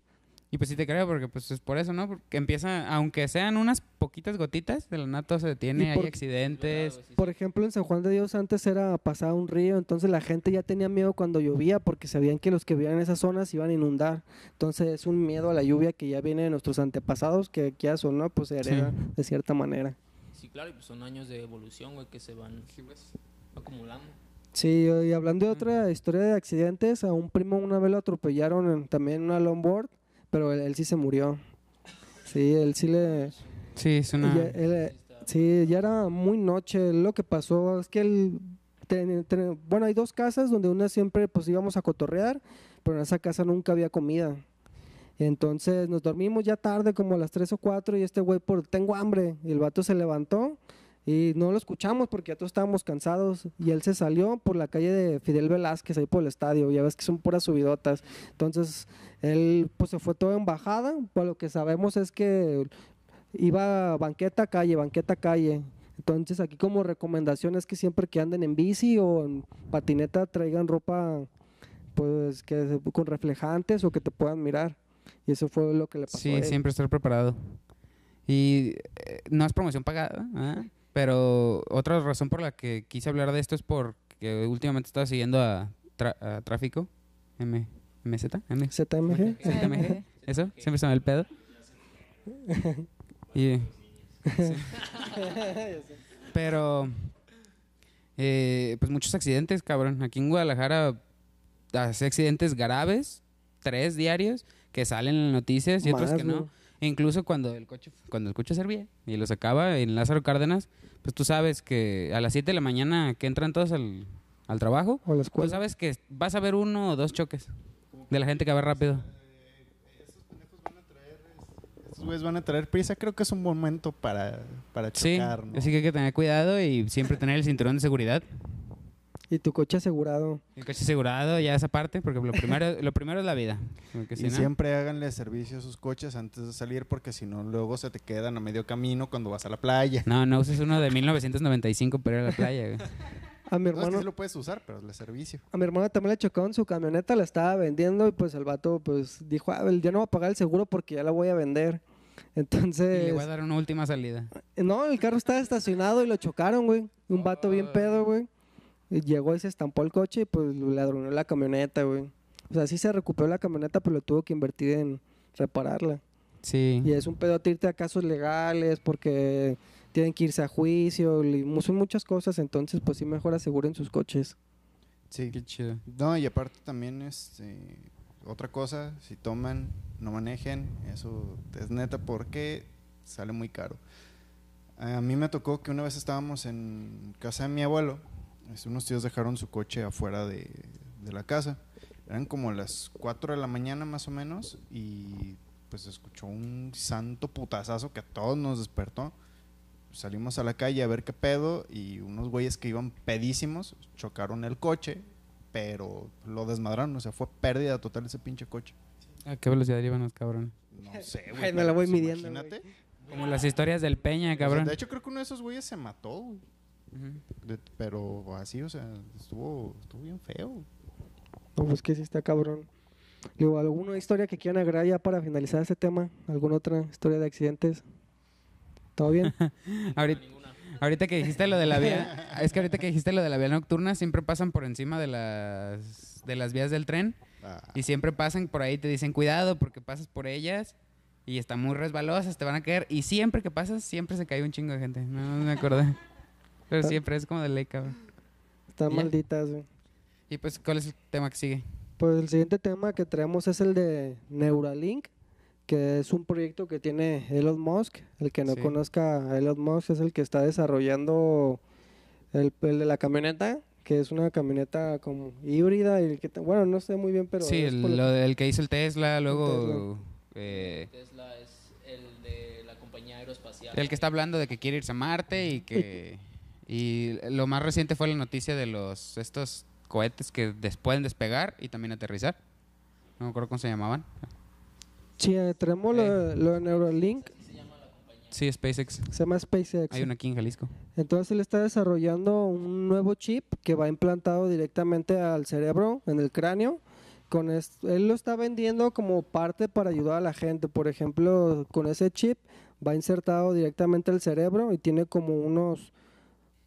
Y pues sí te creo, porque pues es por eso, ¿no? Porque empieza, aunque sean unas poquitas gotitas, de la nada todo se detiene, hay accidentes. Por ejemplo, en San Juan de Dios antes era pasar un río, entonces la gente ya tenía miedo cuando llovía porque sabían que los que vivían en esas zonas iban a inundar. Entonces es un miedo a la lluvia que ya viene de nuestros antepasados, que ya son, ¿no? Pues se hereda de cierta manera. Sí, claro, y pues son años de evolución, güey, que se van acumulando. Sí, y hablando de otra historia de accidentes, a un primo una vez lo atropellaron en- también en una longboard, pero él, él sí se murió. Sí, él sí le... Sí, es una... ya- él- sí, ya era muy noche. Lo que pasó es que él... ten- ten- bueno, hay dos casas donde una siempre pues íbamos a cotorrear, pero en esa casa nunca había comida. Entonces nos dormimos ya tarde, como a las 3 o 4, y este güey, por tengo hambre. Y el vato se levantó y no lo escuchamos porque ya todos estábamos cansados. Y él se salió por la calle de Fidel Velázquez, ahí por el estadio. Ya ves que son puras subidotas. Entonces él pues se fue todo en bajada. Por lo que sabemos es que iba banqueta calle, banqueta calle. Entonces aquí como recomendación es que siempre que anden en bici o en patineta traigan ropa pues que con reflejantes o que te puedan mirar. Y eso fue lo que le pasó. a Sí, él. siempre estar preparado. Y eh, no es promoción pagada, ¿ah? Pero otra razón por la que quise hablar de esto es porque últimamente estaba siguiendo a, Tráfico, M, MZ, M, ZMG. ZMG, eso, siempre se me el pedo. Y, sí. *laughs* Pero, eh, pues muchos accidentes, cabrón. Aquí en Guadalajara hace accidentes graves, tres diarios, que salen en las noticias y otros que no. Incluso cuando el coche cuando el coche servía y lo sacaba en Lázaro Cárdenas, pues tú sabes que a las 7 de la mañana que entran todos al, al trabajo, O la pues escuela. sabes que vas a ver uno o dos choques de la gente que va rápido. Estos güeyes van a traer prisa. Creo que es un momento para, para Sí, chocar, ¿no? así que hay que tener cuidado y siempre tener el cinturón de seguridad. Y tu coche asegurado. El coche asegurado, ya esa parte, porque lo primero, *laughs* lo primero es la vida. Porque si y no- siempre háganle servicio a sus coches antes de salir porque si no luego se te quedan a medio camino cuando vas a la playa. No, no uses uno de 1995 para ir a la playa. güey. A mi No, es que hermano, sí lo puedes usar, pero es el servicio. a mi hermano también le chocó en su camioneta, la estaba vendiendo y pues el vato pues dijo, ah, ya no va a pagar el seguro porque ya la voy a vender. Y Entonces, le voy a dar una última salida. no, el carro estaba estacionado y lo chocaron, güey. Un vato bien pedo, güey. Llegó y se estampó el coche y pues le ladronó la camioneta, güey. O sea, sí se recuperó la camioneta, pero lo tuvo que invertir en repararla. Sí. Y es un pedo irte a casos legales porque tienen que irse a juicio, y son muchas cosas, entonces pues sí mejor aseguren sus coches. Sí. Qué chido. No, y aparte también este otra cosa, si toman, no manejen, eso es neta porque sale muy caro. A mí me tocó que una vez estábamos en casa de mi abuelo, unos tíos dejaron su coche afuera de, de la casa. Eran como las 4 de la mañana más o menos y pues se escuchó un santo putazazo que a todos nos despertó. Salimos a la calle a ver qué pedo y unos güeyes que iban pedísimos chocaron el coche, pero lo desmadraron, o sea, fue pérdida total ese pinche coche. ¿A qué velocidad iban los cabrones? No *laughs* sé, Ay, güey. me pero la voy pues midiendo, Imagínate. Como las historias del Peña, O sea, cabrón. de hecho, creo que uno de esos güeyes se mató, güey. De- pero así, o sea, estuvo, estuvo bien feo. No, pues que sí está cabrón. Luego, ¿alguna historia que quieran agregar ya para finalizar este tema? ¿Alguna otra historia de accidentes? ¿Todo bien? *laughs* Ahorita, ahorita que dijiste lo de la vía, *laughs* es que ahorita que dijiste lo de la vía nocturna, siempre pasan por encima de las de las vías del tren Ah, y siempre pasan por ahí te dicen cuidado porque pasas por ellas y están muy resbalosas, te van a caer y siempre que pasas siempre se cae un chingo de gente. No, no me acordé. Pero siempre es como de ley, cabrón. Están malditas, güey. Y pues, ¿cuál es el tema que sigue? Pues el siguiente tema que traemos es el de Neuralink, que es un proyecto que tiene Elon Musk. El que no Sí. conozca a Elon Musk es el que está desarrollando el, el de la camioneta, que es una camioneta como híbrida. Y el que, bueno, no sé muy bien, pero... sí, el, lo- lo del que hizo el Tesla, luego eh, Tesla es el de la compañía aeroespacial. el que está hablando de que quiere irse a Marte y que *laughs* y lo más reciente fue la noticia de los estos cohetes que des- pueden despegar y también aterrizar. No me acuerdo cómo se llamaban. Sí, eh, tenemos lo, de- lo de Neuralink, Sí, SpaceX. se llama SpaceX. Hay uno aquí en Jalisco. Entonces él está desarrollando un nuevo chip que va implantado directamente al cerebro, en el cráneo. Con es- él lo está vendiendo como parte para ayudar a la gente. Por ejemplo, con ese chip va insertado directamente al cerebro y tiene como unos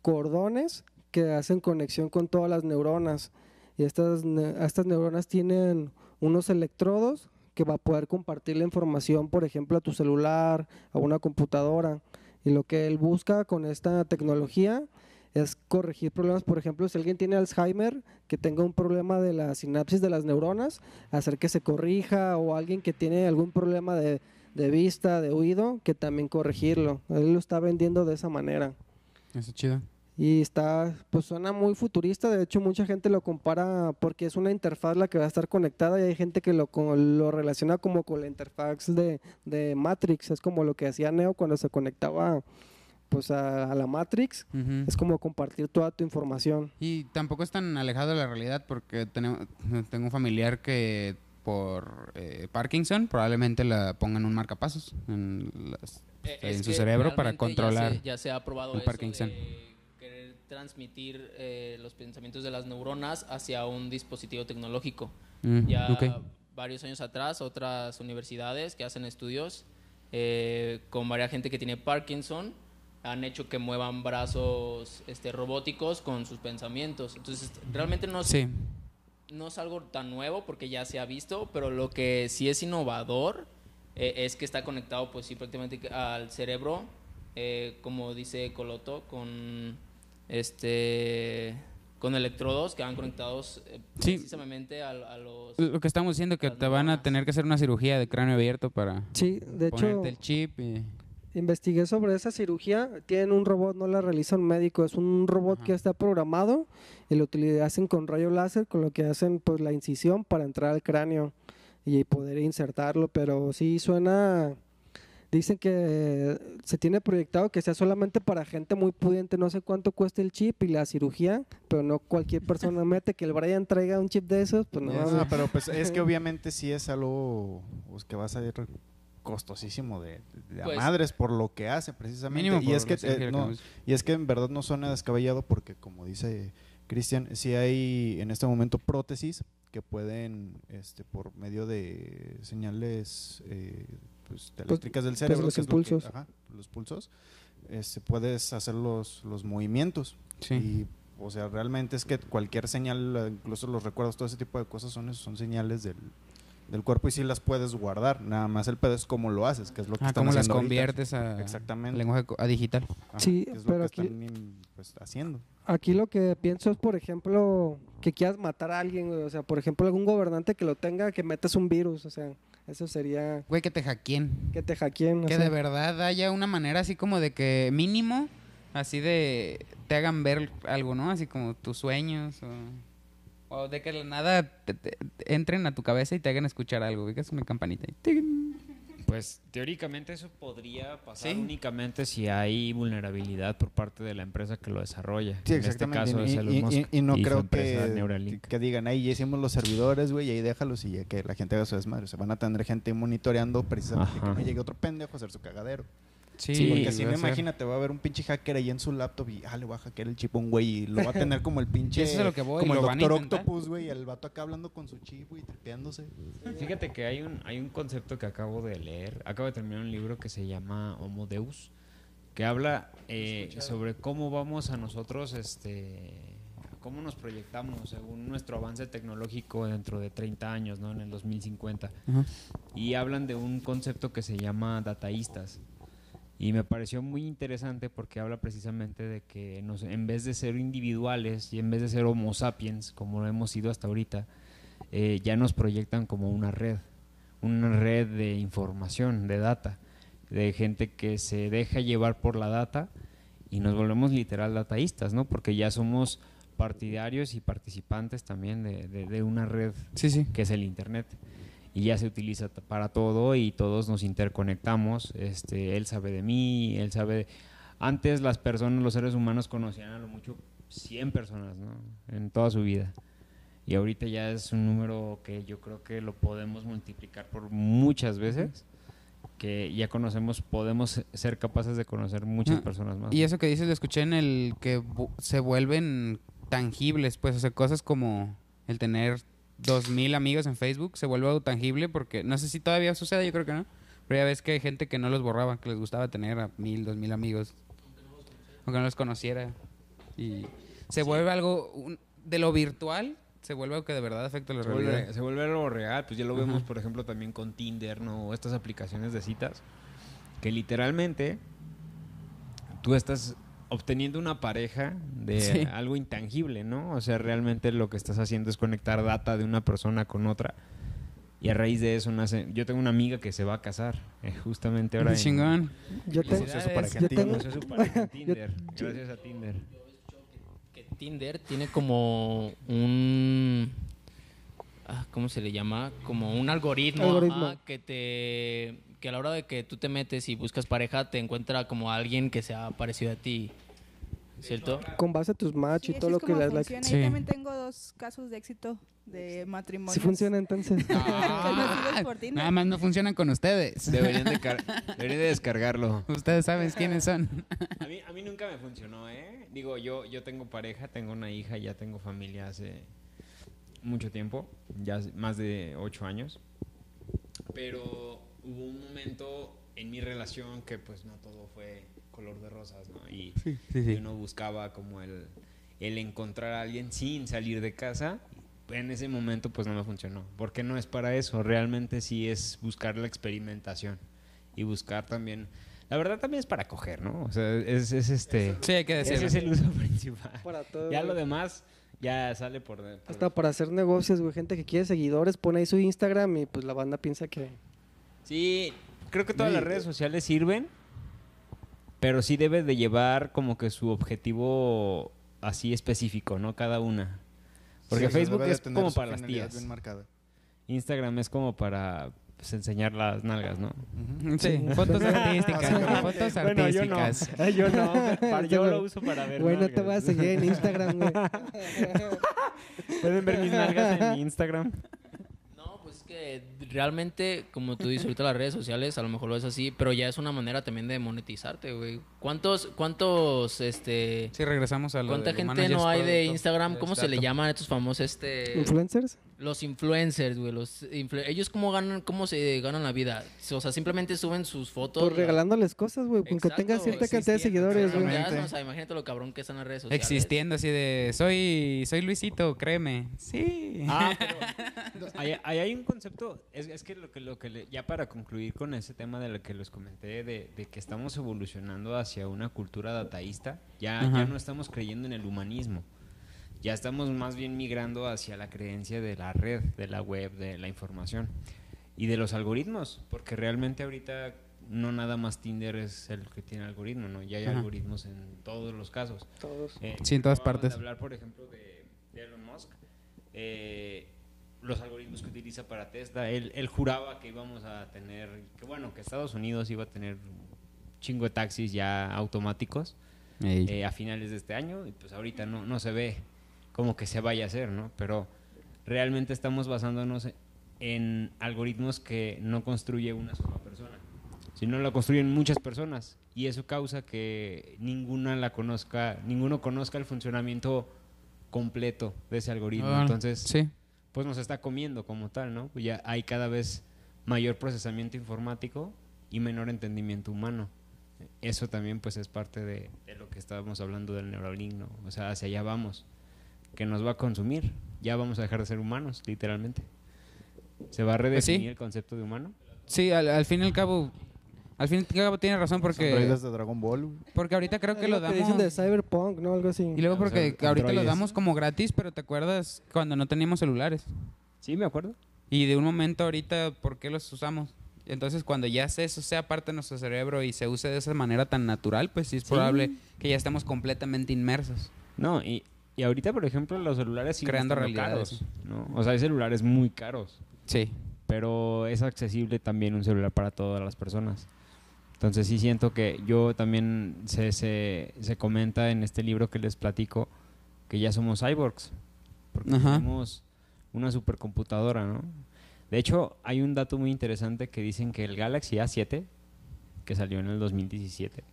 cordones que hacen conexión con todas las neuronas. Y estas, estas neuronas tienen unos electrodos que va a poder compartir la información, por ejemplo, a tu celular, a una computadora. Y lo que él busca con esta tecnología es corregir problemas. Por ejemplo, si alguien tiene Alzheimer, que tenga un problema de la sinapsis de las neuronas, hacer que se corrija, o alguien que tiene algún problema de, de vista, de oído, que también corregirlo. Él lo está vendiendo de esa manera. Eso es chido. Y está, pues suena muy futurista, de hecho mucha gente lo compara porque es una interfaz la que va a estar conectada y hay gente que lo, lo relaciona como con la interfaz de, de Matrix, es como lo que hacía Neo cuando se conectaba pues a, a la Matrix, es como compartir toda tu información. Y tampoco es tan alejado de la realidad porque tenemos, tengo un familiar que por eh, Parkinson probablemente la pongan un marcapasos en, las- Eh, en su cerebro para controlar. Ya se, ya se ha probado el eso Parkinson. de querer transmitir eh, los pensamientos de las neuronas hacia un dispositivo tecnológico. Mm, ya varios años atrás, otras universidades que hacen estudios eh, con varias gente que tiene Parkinson han hecho que muevan brazos este, robóticos con sus pensamientos. Entonces, realmente no Sí. No es algo tan nuevo porque ya se ha visto, pero lo que sí es innovador eh, es que está conectado, pues sí, prácticamente al cerebro, eh, como dice Coloto, con este con electrodos que van conectados eh, Sí. precisamente a, a los Lo que estamos diciendo que te van a tener que hacer una cirugía de cráneo abierto para Sí, de hecho ponerte el chip y... investigué sobre esa cirugía, tienen un robot, no la realiza un médico, es un robot Ajá. que está programado y lo hacen con rayo láser, con lo que hacen pues la incisión para entrar al cráneo y poder insertarlo, pero sí suena dicen que se tiene proyectado que sea solamente para gente muy pudiente, no sé cuánto cuesta el chip y la cirugía, pero no cualquier persona *laughs* mete que el Brian traiga un chip de esos, pues no. No, no, pero pues es que *laughs* obviamente sí es algo pues, que va a salir costosísimo de, de a Pues- madres por lo que hace precisamente. Y es que eh, no, y es que en verdad no suena descabellado porque como dice Cristian, sí hay en este momento prótesis que pueden este por medio de señales eh, pues, eléctricas del pues, cerebro, los que es lo que- impulsos. ajá, los pulsos, este, puedes hacer los, los movimientos. Sí. Y, o sea, realmente es que cualquier señal, incluso los recuerdos, todo ese tipo de cosas son, son señales del, del cuerpo y sí las puedes guardar. Nada más el pedo es cómo lo haces, que es lo que Ah, están ¿cómo las ahorita. conviertes a, Exactamente. lenguaje a digital? Ajá, Sí, lo pero que aquí- están pues, haciendo. Aquí lo que pienso es, por ejemplo, que quieras matar a alguien, güey. o sea, por ejemplo, algún gobernante que lo tenga, que metas un virus, o sea, eso sería Güey, que te hackeen. que te hackeen. o Que sea. de verdad haya una manera así como de que mínimo, así de te hagan ver algo, ¿no? Así como tus sueños o, o de que de la nada te- te- te entren a tu cabeza y te hagan escuchar algo, que es una campanita. Pues teóricamente eso podría pasar Sí. únicamente si hay vulnerabilidad por parte de la empresa que lo desarrolla. Sí, en este caso es y, Elon y- Musk y- y no creo que, digan, ahí ya hicimos los servidores, güey, y ahí déjalos y ya que la gente haga su desmadre. Se van a tener gente monitoreando precisamente Ajá. que no llegue otro pendejo a hacer su cagadero. Sí, Sí, Porque si no, imagínate, va a haber un pinche hacker ahí en su laptop y ah, le va a hackear el chip a un güey y lo va a tener como el *laughs* pinche. Eso es lo que voy, como el van doctor. Octopus, güey, y el vato acá hablando con su chip, güey, tripeándose. Fíjate que hay un, hay un concepto que acabo de leer. Acabo de terminar un libro que se llama Homo Deus, que habla eh, sobre cómo vamos a nosotros, este, cómo nos proyectamos según nuestro avance tecnológico dentro de 30 años, ¿no? En el 2050. Ajá. Y hablan de un concepto que se llama dataístas. Y me pareció muy interesante porque habla precisamente de que nos, en vez de ser individuales y en vez de ser homo sapiens, como lo hemos sido hasta ahorita, eh, ya nos proyectan como una red, una red de información, de data, de gente que se deja llevar por la data y nos volvemos literal dataístas, ¿no? Porque ya somos partidarios y participantes también de, de- de una red Sí, sí. que es el internet y ya se utiliza para todo y todos nos interconectamos este él sabe de mí él sabe de- antes las personas los seres humanos conocían a lo mucho 100 personas ¿no? en toda su vida. Y ahorita ya es un número que yo creo que lo podemos multiplicar por muchas veces que ya conocemos podemos ser capaces de conocer muchas Ah, personas más Y eso que dices lo escuché en el que se vuelven tangibles, pues, o sea, cosas como el tener dos mil amigos en Facebook se vuelve algo tangible porque no sé si todavía sucede, yo creo que no. Pero ya ves que hay gente que no los borraba, que les gustaba tener a mil, dos mil amigos, aunque no los conociera. Y se vuelve algo un- de lo virtual, se vuelve algo que de verdad afecta a la se realidad. vuelve, se vuelve algo real, pues ya lo Ajá. vemos, por ejemplo, también con Tinder, ¿no? O estas aplicaciones de citas, que literalmente tú estás obteniendo una pareja de Sí. algo intangible, ¿no? O sea, realmente lo que estás haciendo es conectar data de una persona con otra. Y a raíz de eso nace. Yo tengo una amiga que se va a casar, eh, justamente ahora. en- Chingón. Yo, te- Conoció a su pareja yo en tengo- Conoció a su pareja en Tinder. Gracias a Tinder. que Tinder tiene como un ah, ¿cómo se le llama? Como un algoritmo, Algoritmo. ajá, que te que a la hora de que tú te metes y buscas pareja te encuentra como alguien que sea parecido a ti. ¿Cierto? con base a tus match Sí, y todo es lo que das like. Sí. Yo también tengo dos casos de éxito de matrimonio. Si funciona entonces. *laughs* Tinder. Nada más no funcionan con ustedes. Deberían de, *laughs* deberían de descargarlo. Ustedes saben quiénes son. A mí, a mí nunca me funcionó, ¿eh? Digo, yo, yo tengo pareja, tengo una hija, ya tengo familia hace mucho tiempo, ya hace más de ocho años. Pero hubo un momento en mi relación que pues no todo fue color de rosas, ¿no? Y, sí, sí. y uno buscaba como el, el encontrar a alguien sin salir de casa. En ese momento pues no me funcionó, porque no es para eso, realmente sí es buscar la experimentación y buscar también... La verdad también es para coger, ¿no? O sea, es, es este... Sí, hay que Ese decirlo. es el uso *laughs* principal. Para todo, ya lo demás ya sale por... por- Hasta para hacer negocios, güey. Gente que quiere seguidores pone ahí su Instagram y pues la banda piensa que... Sí, creo que todas Sí. las redes sociales sirven, pero sí debe de llevar como que su objetivo así específico, ¿no? Cada una. Porque Sí, Facebook es como para las tías. bien marcada. Instagram es como para pues, enseñar las nalgas, ¿no? Sí, fotos *laughs* artísticas. fotos Bueno, yo no. *laughs* Yo no. para- *laughs* yo lo uso para ver Güey, no te voy a seguir en Instagram, güey. Pueden ver mis nalgas en mi Instagram. Que realmente, como tú dices ahorita las redes sociales, a lo mejor lo es así, pero ya es una manera también de monetizarte, güey. ¿Cuántos, cuántos, este... Sí, regresamos a lo ¿Cuánta de gente no hay de. Instagram? ¿Cómo se le llaman a estos famosos, este... ¿Influencers? Los influencers, güey. Los influ- Ellos cómo ganan, cómo se ganan la vida. O sea, simplemente suben sus fotos. Pues regalándoles cosas, güey. Con que tengas cierta cantidad de seguidores, güey. O sea, imagínate lo cabrón que están las redes sociales. Existiendo así de soy soy Luisito, créeme. Sí. Ah, *laughs* pero ahí, ahí hay un concepto, es, es que lo que, lo que le- ya para concluir con ese tema de lo que les comenté, de, de que estamos evolucionando hacia una cultura dataísta, ya, Ajá. ya no estamos creyendo en el humanismo, ya estamos más bien migrando hacia la creencia de la red, de la web, de la información y de los algoritmos, porque realmente ahorita no nada más Tinder es el que tiene algoritmo, ¿no? Ya hay Ajá. algoritmos en todos los casos. Todos. Eh, Sí, en todas partes. Hablar, por ejemplo, de, de Elon Musk, eh, los algoritmos que utiliza para Tesla. Él, él juraba que íbamos a tener, que bueno, que Estados Unidos iba a tener un chingo de taxis ya automáticos eh, a finales de este año y pues ahorita no, no se ve como que se vaya a hacer, ¿no? Pero realmente estamos basándonos en algoritmos que no construye una sola persona, sino lo construyen muchas personas y eso causa que ninguna la conozca, ninguno conozca el funcionamiento completo de ese algoritmo. Ah, Entonces, sí. pues nos está comiendo como tal, ¿no? Pues ya hay cada vez mayor procesamiento informático y menor entendimiento humano. Eso también pues es parte de, de lo que estábamos hablando del Neuralink, ¿no? O sea, hacia allá vamos, que nos va a consumir. Ya vamos a dejar de ser humanos, literalmente. Se va a Pues sí. redefinir el concepto de humano. Sí, al, al fin y al cabo al fin y al cabo tiene razón porque Androides de Dragon Ball. porque ahorita creo que lo que dicen damos de Cyberpunk, ¿no? Algo así. y luego porque O sea, ahorita lo damos como gratis, pero te acuerdas cuando no teníamos celulares. Sí, me acuerdo. Y de un momento ahorita, ¿por qué los usamos? Entonces, cuando ya se- eso sea parte de nuestro cerebro y se use de esa manera tan natural, pues sí es probable que ya estemos completamente inmersos. No, y, y ahorita, por ejemplo, los celulares siguen Creando estando realidades. caros, ¿no? O sea, hay celulares muy caros. Sí. pero es accesible también un celular para todas las personas. Entonces sí siento que yo también se, se, se comenta en este libro que les platico que ya somos cyborgs, porque Ajá. tenemos una supercomputadora, ¿no? De hecho, hay un dato muy interesante que dicen que el Galaxy A7, que salió en el 2017,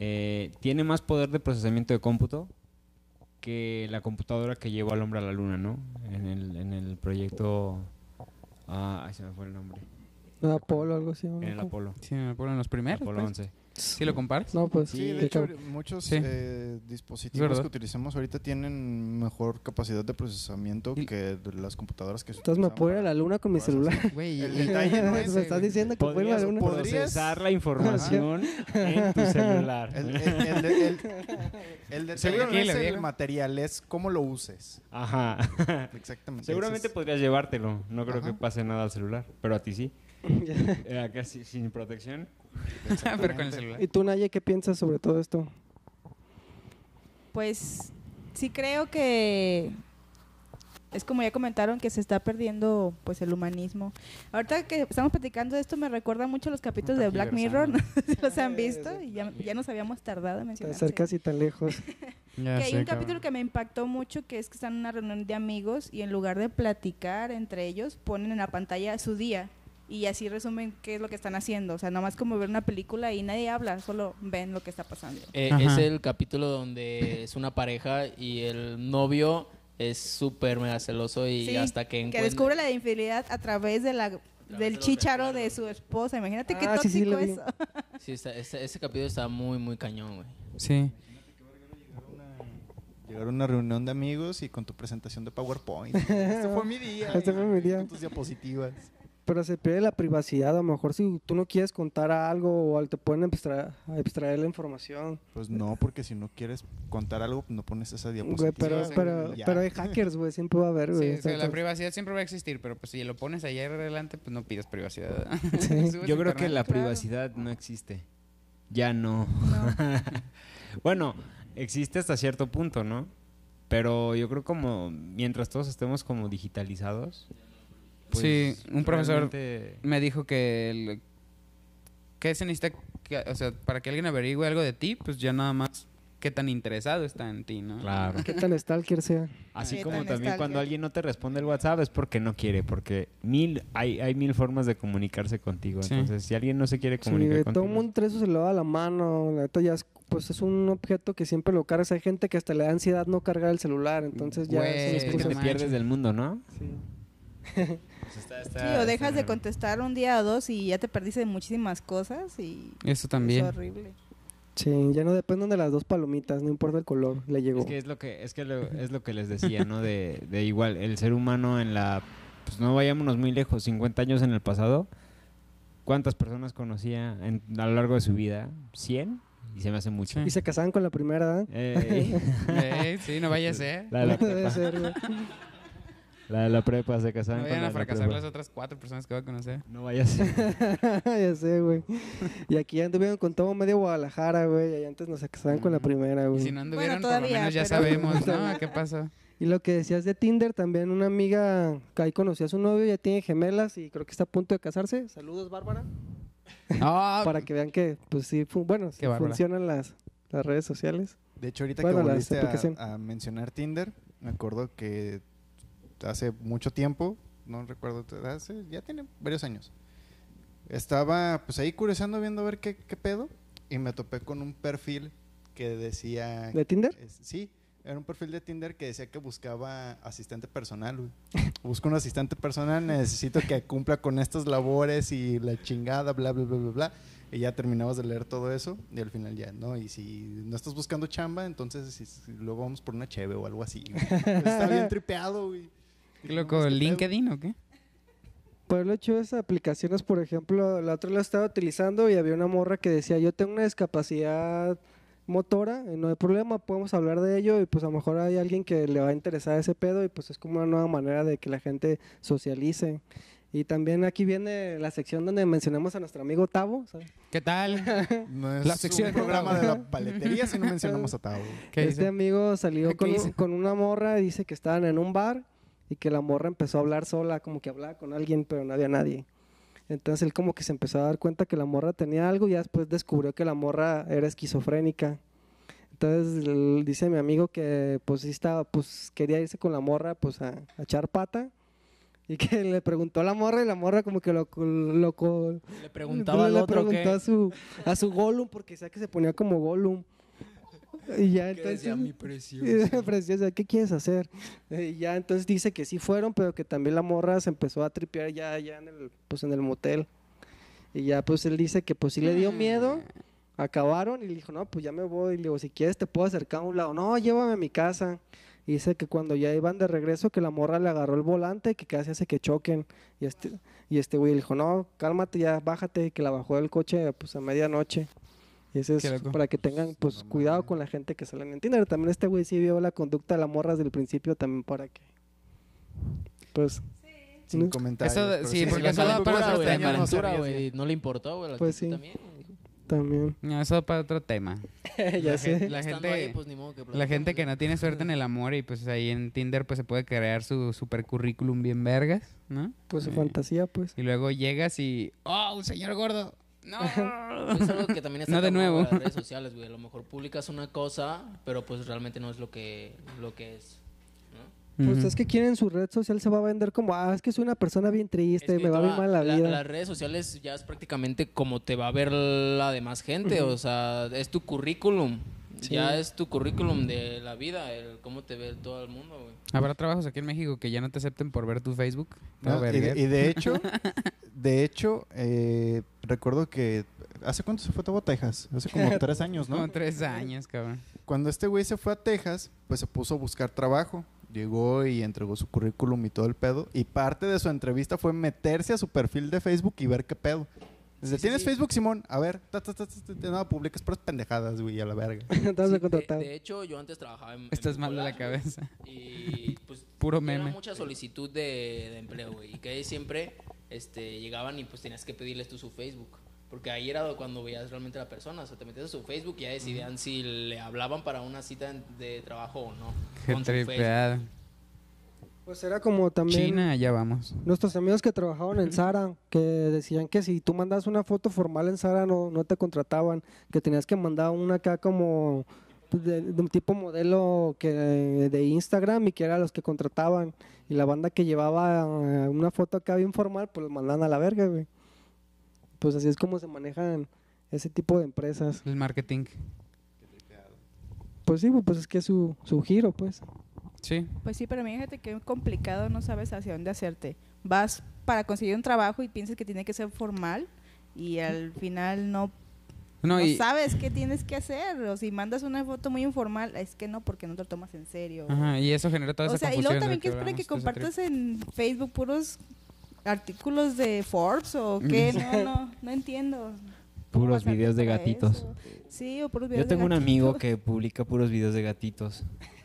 eh, tiene más poder de procesamiento de cómputo que la computadora que llevó al hombre a la luna, ¿no? En el, en el proyecto... Ah, ay, se me fue el nombre. Apolo, algo así. ¿no? En el Apolo. Sí, me ponen los primeros. Apolo pues. 11. ¿Sí lo compartes? No, pues Sí, de hecho, cabrón. muchos Sí. eh, dispositivos verdad. que utilizamos ahorita tienen mejor capacidad de procesamiento Y- que las computadoras que Entonces me puedo ir a la luna con mi celular. Güey, El detalle *laughs* no es me estás diciendo que puedo ir a la luna. procesar la información en tu celular. El, el- el- el- el detalle no es el material, es cómo lo uses. Ajá. Exactamente. Seguramente podrías llevártelo. No creo que pase nada al celular, pero a ti sí. Eh, acá sí, sin protección. *laughs* pero con el celular. ¿Y tú, Naye, qué piensas sobre todo esto? Pues sí creo que es como ya comentaron que se está perdiendo pues el humanismo. Ahorita que estamos platicando de esto me recuerda mucho los capítulos de Black Mirror, no sé *laughs* si los han *laughs* visto y ya, ya nos habíamos tardado en Tan mencionar. cerca y tan lejos. Que hay un capítulo que me impactó mucho que es que están en una reunión de amigos y en lugar de platicar entre ellos ponen en la pantalla su día y así resumen qué es lo que están haciendo. O sea, nomás como ver una película y nadie habla, solo ven lo que está pasando. Eh, es el capítulo donde es una pareja y el novio es súper mega celoso y Sí, hasta que que encuentra... descubre la infidelidad a través de la de del los chícharo de su esposa. Imagínate qué Ah, sí, sí, tóxico lo vi. eso. *laughs* Sí, está- ese, ese capítulo está muy, muy cañón, güey. Sí. Llegar a una reunión de amigos y con tu presentación de PowerPoint. *laughs* este fue mi día. Este fue mi día. Con tus diapositivas. Pero se pierde la privacidad. A lo mejor si tú no quieres contar algo o te pueden extraer, extraer la información. Pues no, porque si no quieres contar algo, no pones esa diapositiva. Güey, pero, sí, pero, hay hackers, güey. Siempre va a haber, Sí, güey. o sea, la privacidad siempre va a existir, pero pues si lo pones ahí adelante, pues no pidas privacidad. Sí. *laughs* Yo creo que la Claro. privacidad no existe. Ya no. *laughs* bueno, existe hasta cierto punto, ¿no? Pero yo creo como mientras todos estemos como digitalizados. Pues, Sí, un profesor realmente- me dijo que el- que se necesita que, o sea, para que alguien averigüe algo de ti, pues ya nada más qué tan interesado está en ti, ¿no? Claro. ¿Qué tan stalker sea? Así Sí, como también stalker. cuando alguien no te responde el WhatsApp es porque no quiere, porque mil hay, hay mil formas de comunicarse contigo. Sí. Entonces, si alguien no se quiere Sí, comunicar contigo, todo el mundo trae su celular a la mano. La neta ya es, pues es un objeto que siempre lo cargas. Hay gente que hasta le da ansiedad no cargar el celular. Entonces ya se es que te pierdes del mundo, ¿no? Sí. *laughs* Pues está- Sí, o dejas está- de contestar un día o dos y ya te perdiste de muchísimas cosas y Eso también. es horrible. Sí, ya no dependen de las dos palomitas, no importa el color, le llegó. Es que es lo que es que lo, es lo que les decía, ¿no? De, de igual el ser humano en la pues no vayámonos muy lejos, 50 años en el pasado, ¿cuántas personas conocía en- a lo largo de su vida? ¿100? Y se me hace mucho. Y se casaban con la primera, ¿eh? Eh, *laughs* Eh, sí, no vaya a ser. la, de la *laughs* Debe prepa, ser, güey. La de la prepa se No casaban con vayan la a la fracasar las otras cuatro personas que voy a conocer. No vaya a *laughs* ser. ya sé, güey. Y aquí ya anduvieron con todo medio Guadalajara, güey. Y antes nos casaban con la primera, Y güey. si no anduvieron, por todavía, lo menos ya pero- sabemos, *laughs* ¿no? ¿Qué pasó? Y lo que decías de Tinder, también una amiga que ahí conocía a su novio, ya tiene gemelas y creo que está a punto de casarse. Saludos, Bárbara. No, *laughs* Para que vean que, pues sí, bueno, sí funcionan las, las redes sociales. De hecho, ahorita Bueno, que volviste a, a mencionar Tinder, me acuerdo que hace mucho tiempo, no recuerdo, hace, ya tiene varios años, estaba pues ahí curioseando viendo a ver qué, qué pedo y me topé con un perfil que decía... ¿De Tinder? es- sí, era un perfil de Tinder que decía que buscaba asistente personal, güey. *laughs* Busco un asistente personal, necesito que cumpla con estas labores y la chingada, bla, bla, bla, bla, bla. Y ya terminamos de leer todo eso y al final ya, ¿no? Y si no estás buscando chamba, entonces si- si luego vamos por una cheve o algo así. güey. *laughs* Está bien tripeado, güey. Qué loco, ¿LinkedIn o qué? El hecho esas aplicaciones, por ejemplo, la otra la estaba utilizando y había una morra que decía, yo tengo una discapacidad motora, y no hay problema, podemos hablar de ello y pues a lo mejor hay alguien que le va a interesar ese pedo y pues es como una nueva manera de que la gente socialice. Y también aquí viene la sección donde mencionamos a nuestro amigo Tavo, ¿sabes? ¿Qué tal? *laughs* No es La sección un programa de la *laughs* paletería si no mencionamos a Tavo. ¿Qué este amigo salió ¿Qué con, un- con una morra y dice que estaban en un bar y que la morra empezó a hablar sola, como que hablaba con alguien, pero no había nadie. Entonces él como que se empezó a dar cuenta que la morra tenía algo y después descubrió que la morra era esquizofrénica. Entonces él- dice mi amigo que pues sí estaba, pues quería irse con la morra pues a, a echar pata y que *laughs* le preguntó a la morra y la morra como que lo, lo, lo- Le preguntaba al le otro preguntó que... a su a su Gollum porque decía que se ponía como Gollum. Y ya entonces decía, "Mi *laughs* precioso"? *laughs* preciosa, ¿qué quieres hacer? Y ya entonces dice que sí fueron, pero que también la morra se empezó a tripear ya ya en el pues en el motel. Y ya pues él dice que pues sí le dio miedo Acabaron y le dijo, no, pues ya me voy. Y le digo, si quieres te puedo acercar a un lado. No, llévame a mi casa. Y dice que cuando ya iban de regreso, que la morra le agarró el volante, que casi hace que choquen. Y este, y este güey le dijo, no, cálmate ya, bájate, que la bajó del coche pues a medianoche. Y Qué es para que tengan pues cuidado con la gente que salen en Tinder. También este güey sí vio la conducta de la morra desde el principio también para que pues Sin ¿no? comentarios. Eso, sí, porque eso da para otro tema. no Aventura, le importó, güey. Pues sí. También. No, eso para otro tema. *laughs* ya La sé. gente- la Estando gente, ahí, pues, ni modo que la gente que no tiene suerte en el amor y pues ahí en Tinder pues se puede crear su super currículum bien vergas, ¿no? Pues su Eh, fantasía pues. Y luego llegas y, oh, un señor gordo. No. *laughs* Es algo que también está No de nuevo. las redes sociales, güey. A lo mejor publicas una cosa, pero pues realmente no es lo que, lo que es. ¿no? Pues es que quieren su red social se va a vender como, ah, es que soy una persona bien triste, Es que me va bien mal la vida. Las redes sociales ya es prácticamente como te va a ver la demás gente. O sea, es tu currículum. Sí. Ya es tu currículum de la vida, el cómo te ve todo el mundo, güey. Habrá trabajos aquí en México que ya no te acepten por ver tu Facebook. No, Todo y, de hecho, *laughs* de hecho, eh, recuerdo que ¿hace cuánto se fue a Texas? Hace como *laughs* tres años, ¿no? Como tres años, cabrón. Cuando este güey se fue a Texas, pues se puso a buscar trabajo. Llegó y entregó su currículum y todo el pedo. Y parte de su entrevista fue meterse a su perfil de Facebook y ver qué pedo. ¿Tienes Facebook, Simón? A ver, ta, ta, ta, ta, ta, no, publicas puras pendejadas, güey, a la verga. *laughs* Sí. De, de hecho, yo antes trabajaba en. en Estás mal de la cabeza. Y *laughs* pues. Puro Era meme. mucha solicitud de, de empleo, güey. Y que ahí siempre este, llegaban y pues tenías que pedirles tú su Facebook. Porque ahí era cuando veías realmente a la persona. O sea, te metías a su Facebook y ya decidían si le hablaban para una cita de trabajo o no. Qué con su Facebook. Pues era como también China, ya vamos. nuestros amigos que trabajaban en Sara, que decían que si tú mandas una foto formal en Sara no, no te contrataban, que tenías que mandar una acá como de, de un tipo modelo que de Instagram y que era los que contrataban. Y la banda que llevaba eh, una foto acá bien formal, pues los mandaban a la verga, güey. Pues así es como se manejan ese tipo de empresas. El marketing. Pues sí, pues es que es su, su giro, pues. Sí. Pues sí, pero fíjate que es complicado, no sabes hacia dónde hacerte. Vas para conseguir un trabajo y piensas que tiene que ser formal y al final no, No, no y, sabes qué tienes que hacer. O si mandas una foto muy informal, es que no, porque no te lo tomas en serio. ajá, y eso genera toda o esa sea, y confusión. luego de también que espera que todo ese compartas en Facebook puros artículos de Forbes o qué, *laughs* no, no, no entiendo. ¿Cómo Puros videos de gatitos. eso? Sí, o puros videos Yo tengo de un amigo que publica puros videos de gatitos. *laughs*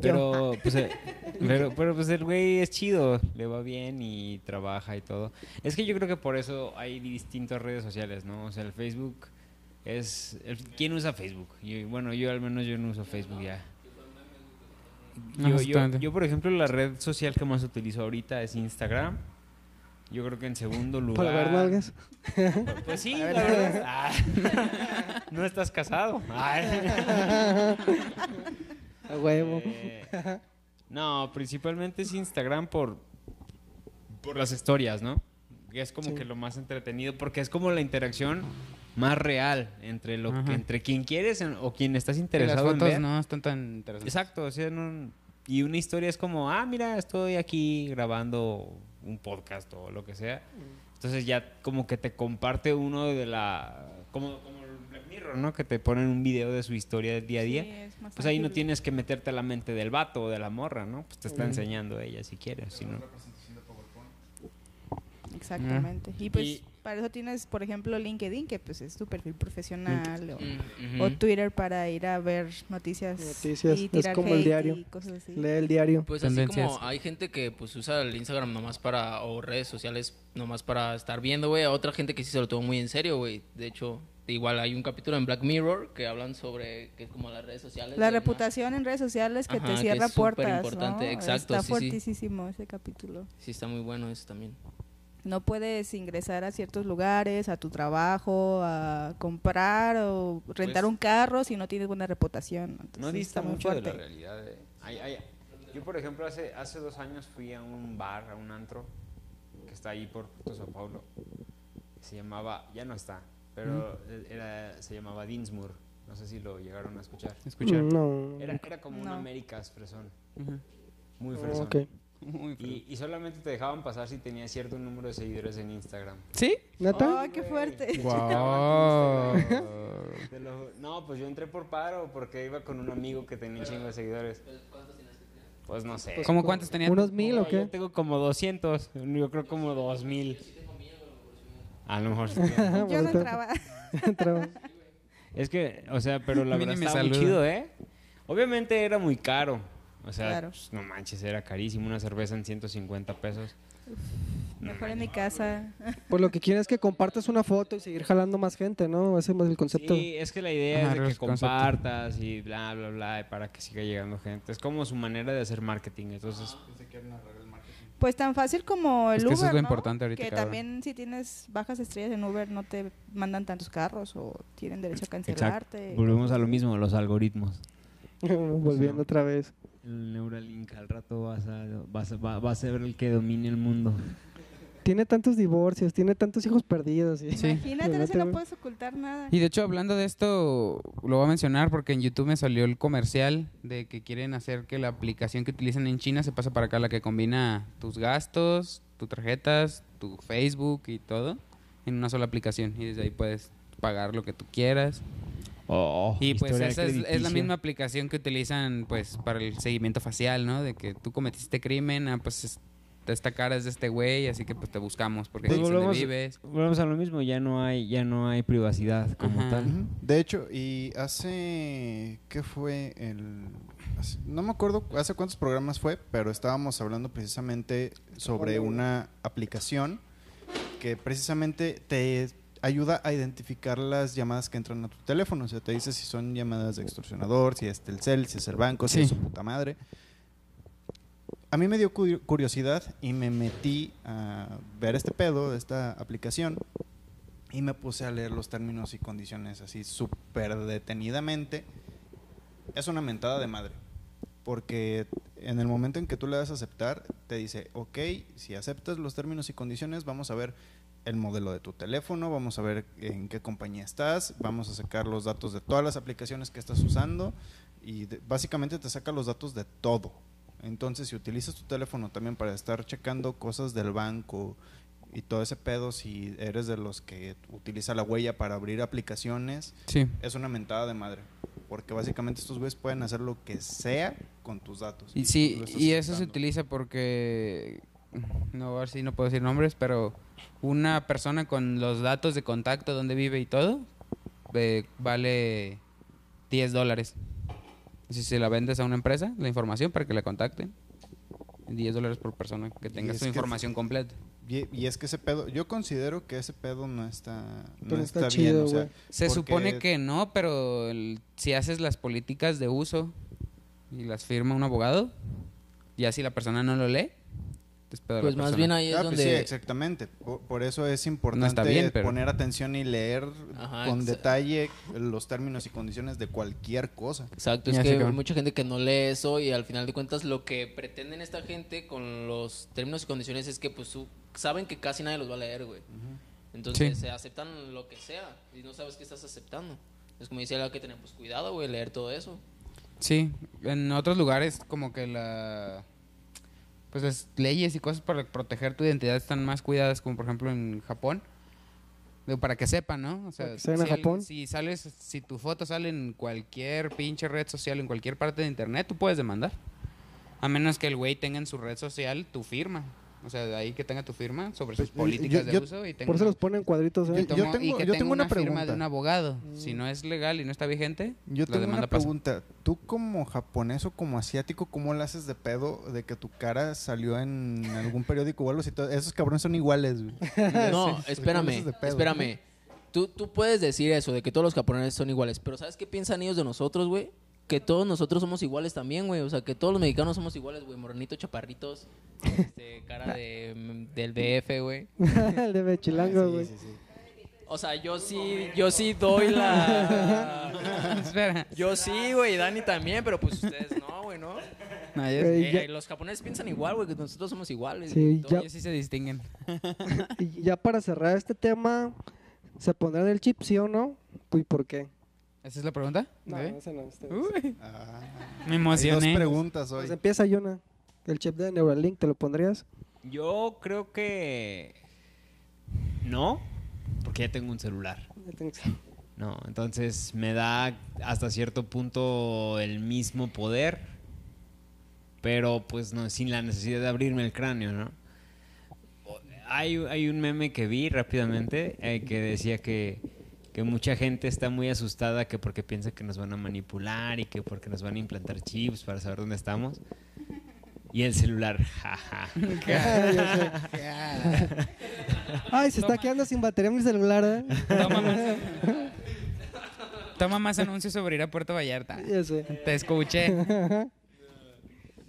Pero pues, eh, pero, pero, pues el güey es chido, le va bien y trabaja y todo. Es que yo creo que por eso hay distintas redes sociales, ¿no? O sea, el Facebook es... el- ¿Quién usa Facebook? Yo- bueno, yo al menos yo no uso Facebook ya. Yo, yo, yo, por ejemplo, la red social que más utilizo ahorita es Instagram. Yo creo que en segundo lugar... Para ver nalgas. Pues sí, la verdad. Ah. *laughs* no estás casado. Ay. *laughs* *laughs* A huevo. Eh, no, principalmente es Instagram por, por las historias, ¿no? Que es como que lo más entretenido, porque es como la interacción más real entre lo que, entre quien quieres en- o quien estás las interesado en fotos ver. no están tan interesantes. Exacto, o sea, no- y una historia es como, ah, mira, estoy aquí grabando un podcast o lo que sea. Entonces ya como que te comparte uno de la... Como, como Que te ponen un video de su historia del día a día. Sí, es más pues ahí no tienes que meterte a la mente del vato o de la morra, ¿no? Pues te está enseñando ella si quieres, si no. Exactamente. Y pues Y- para eso tienes, por ejemplo, LinkedIn, que pues es tu perfil profesional, o, Mm, o. Twitter para ir a ver noticias, Noticias, y es como el diario. y cosas así. Lee el diario. Pues así como hay gente que pues usa el Instagram nomás para, o redes sociales nomás para estar viendo, güey, a otra gente que sí se lo toma muy en serio, güey. De hecho, igual hay un capítulo en Black Mirror que hablan sobre que es como las redes sociales. La reputación en redes sociales que Ajá, te que cierra es súper puertas, importante, ¿no? exacto, Está sí, sí. fuertísimo ese capítulo. Sí, está muy bueno eso también. No puedes ingresar a ciertos lugares, a tu trabajo, a comprar o rentar Pues- un carro si no tienes buena reputación. Entonces, No dista mucho de la realidad. eh. Ay, ay, yo, por ejemplo, hace, hace dos años fui a un bar, a un antro, que está ahí por Puerto Sao Paulo. Se llamaba, ya no está, pero era, se llamaba Dinsmore. No sé si lo llegaron a escuchar. Escuchar. Mm, No. Era, era como un No. Américas fresón. Muy Oh, fresón. ok. Muy. Y, y solamente te dejaban pasar si tenías cierto número de seguidores en Instagram. ¿Sí? ¿Neta? ¡Ay, qué fuerte! Wow. *laughs* pues yo entré por paro porque iba con un amigo que tenía un chingo de seguidores. Pues no sé. ¿Cómo cuántos tenían? ¿Unos mil No, o qué? Yo tengo como 200, yo creo como 2000. A lo mejor sí. Yo no entraba. Es que, o sea, pero la verdad estaba muy chido, ¿eh? Obviamente era muy caro. O sea, Claro. pues, no manches, era carísimo. Una cerveza en 150 pesos. Mejor en mi casa. Pues lo que quieren es que compartas una foto y seguir jalando más gente, ¿no? Ese es el concepto. Sí, es que la idea Ajá, es de que el concepto. compartas y bla, bla, bla, y para que siga llegando gente. Es como su manera de hacer marketing. Entonces, Pues tan fácil como el Es que eso Uber, es lo ¿no? importante ahorita, Que cabrón. también si tienes bajas estrellas en Uber no te mandan tantos carros o tienen derecho a cancelarte. Volvemos a lo mismo, los algoritmos. *laughs* Volviendo otra vez. El Neuralink al rato vas a, vas a, va, va a ser el que domine el mundo. Tiene tantos divorcios, tiene tantos hijos perdidos. y- Imagínate, no, no puedes ocultar nada. Y de hecho, hablando de esto, lo voy a mencionar porque en YouTube me salió el comercial de que quieren hacer que la aplicación que utilizan en China se pase para acá, la que combina tus gastos, tus tarjetas, tu Facebook y todo en una sola aplicación. Y desde ahí puedes pagar lo que tú quieras. Oh, Y pues esa es, es la misma aplicación que utilizan pues para el seguimiento facial, ¿no? De que tú cometiste crimen, ah, pues es- esta cara es de este güey, así que pues te buscamos porque Pues es donde volvemos, vives. volvemos a lo mismo, ya no hay, ya no hay privacidad como Ajá. tal. De hecho, y hace. ¿Qué fue? el hace- No me acuerdo hace cuántos programas fue, pero estábamos hablando precisamente sobre una aplicación que precisamente te ayuda a identificar las llamadas que entran a tu teléfono. O sea, te dice si son llamadas de extorsionador, si es Telcel, si es el banco, si Sí. es su puta madre. A mí me dio cu- curiosidad y me metí a ver este pedo de esta aplicación y me puse a leer los términos y condiciones así súper detenidamente. Es una mentada de madre. Porque en el momento en que tú le das a aceptar, te dice, ok, si aceptas los términos y condiciones, vamos a ver el modelo de tu teléfono, vamos a ver en qué compañía estás, vamos a sacar los datos de todas las aplicaciones que estás usando y de- básicamente te saca los datos de todo. Entonces, si utilizas tu teléfono también para estar checando cosas del banco y todo ese pedo, si eres de los que utiliza la huella para abrir aplicaciones, Sí. es una mentada de madre. Porque básicamente estos güeyes pueden hacer lo que sea con tus datos. Y sí, y eso se utiliza porque, no, a ver si no puedo decir nombres, pero una persona con los datos de contacto, donde vive y todo, eh, vale 10 dólares. Si se la vendes a una empresa, la información para que la contacten, 10 dólares por persona que tenga su información completa. Y, y es que ese pedo, yo considero que ese pedo no está, no está, está chido, bien. O sea. Se supone que no, pero el- si haces las políticas de uso y las firma un abogado, ya si la persona no lo lee, Pues más persona. bien ahí es Ah, pues sí, donde... exactamente. Por, por eso es importante bien, pero- poner atención y leer Ajá, con exa- detalle los términos y condiciones de cualquier cosa. Exacto, es que hay mucha gente que no lee eso y al final de cuentas lo que pretenden esta gente con los términos y condiciones es que pues su- saben que casi nadie los va a leer, güey. Entonces Sí. se aceptan lo que sea y no sabes qué estás aceptando. Es como decía la que tenemos cuidado, güey, leer todo eso. Sí, en otros lugares como que la pues las leyes y cosas para proteger tu identidad están más cuidadas, como por ejemplo en Japón. Digo, para que sepan, ¿no? O sea, si, al- Japón. si sales, si tu foto sale en cualquier pinche red social, en cualquier parte de internet, tú puedes demandar. A menos que el güey tenga en su red social tu firma. O sea, de ahí que tenga tu firma sobre sus Pues, políticas yo- de yo- uso y Por eso los ponen cuadritos, ¿eh? y Yo- tomo- tengo- y que yo tengo una firma pregunta. de un abogado. Si no es legal y no está vigente, Yo la tengo demanda una pasa. pregunta. ¿Tú como japonés o como asiático, cómo le haces de pedo de que tu cara salió en algún periódico o algo así? Esos cabrones son iguales, güey. *laughs* No, espérame, espérame. Tú, tú puedes decir eso, de que todos los japoneses son iguales, pero ¿sabes qué piensan ellos de nosotros, güey? Que todos nosotros somos iguales también, güey. O sea, que todos los mexicanos somos iguales, güey. Morenitos, chaparritos, este, cara de, del DF, güey. *laughs* el de Bechilango, güey. O sea, yo sí, yo sí doy la... *laughs* Espera. Yo sí, güey, Dani también, pero pues ustedes no, güey, ¿no? No, Eh, ya- los japoneses piensan igual, güey, que nosotros somos iguales. Sí, ya- ellos sí se distinguen. *laughs* Y ya para cerrar este tema, ¿se pondrán el chip, sí o no? ¿Y por qué? ¿Esa es la pregunta? No, ¿Eh? ese no, no. Uy, Ah, me hay emocioné. dos preguntas hoy. Pues empieza, Yuna. El chip de Neuralink, ¿te lo pondrías? Yo creo que no, porque ya tengo un celular. Ya tengo- No, entonces me da hasta cierto punto el mismo poder, pero pues no sin la necesidad de abrirme el cráneo, ¿no? Hay, hay un meme que vi rápidamente eh, que decía que, que mucha gente está muy asustada que porque piensa que nos van a manipular y que porque nos van a implantar chips para saber dónde estamos. Y el celular, jaja. *laughs* Ay, se está quedando sin batería mi celular, ¿eh? Toma más. *laughs* Toma más anuncios sobre ir a Puerto Vallarta. Ya sé. Te escuché. *laughs*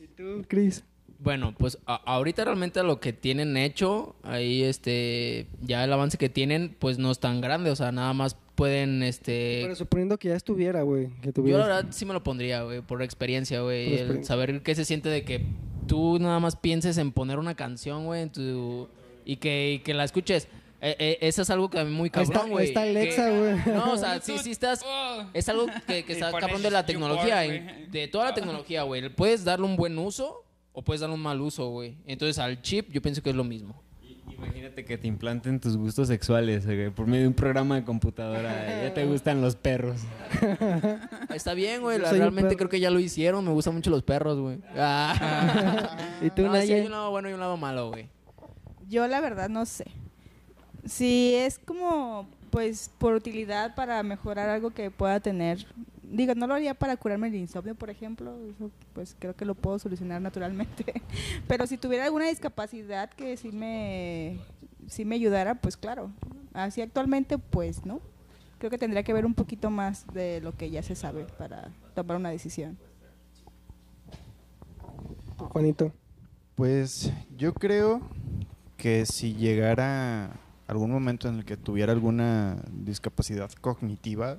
¿Y tú, Chris? Bueno, pues a- ahorita realmente lo que tienen hecho, ahí este, ya el avance que tienen, pues no es tan grande, o sea, nada más pueden, este... Pero suponiendo que ya estuviera, güey. Que Yo tuviera. la verdad sí me lo pondría, güey, por experiencia, güey. El experiencia. saber qué se siente de que tú nada más pienses en poner una canción, güey, en tu... Y que, y que la escuches. Eh, eh, eso es algo que a mí muy cabrón, güey. está Alexa, *laughs* güey. No, o sea, sí, sí estás... Es algo que, que está cabrón de la tecnología, de toda la tecnología, güey. Puedes darle un buen uso o puedes darle un mal uso, güey. Entonces al chip yo pienso que es lo mismo. Imagínate que te implanten tus gustos sexuales güey, por medio de un programa de computadora. Ya te *laughs* gustan los perros. Está bien, güey. La- Realmente creo que ya lo hicieron. Me gustan mucho los perros, güey. Ah. *laughs* ¿Y tú, No, sí hay un lado bueno y un lado malo, güey. Yo la verdad no sé. Si es como, pues, por utilidad para mejorar algo que pueda tener. Digo, no lo haría para curarme el insomnio, por ejemplo. Eso, pues, creo que lo puedo solucionar naturalmente. *laughs* Pero si tuviera alguna discapacidad que sí me, sí me ayudara, pues claro. Así actualmente, pues, ¿no? Creo que tendría que ver un poquito más de lo que ya se sabe para tomar una decisión. Juanito. Pues yo creo que si llegara algún momento en el que tuviera alguna discapacidad cognitiva,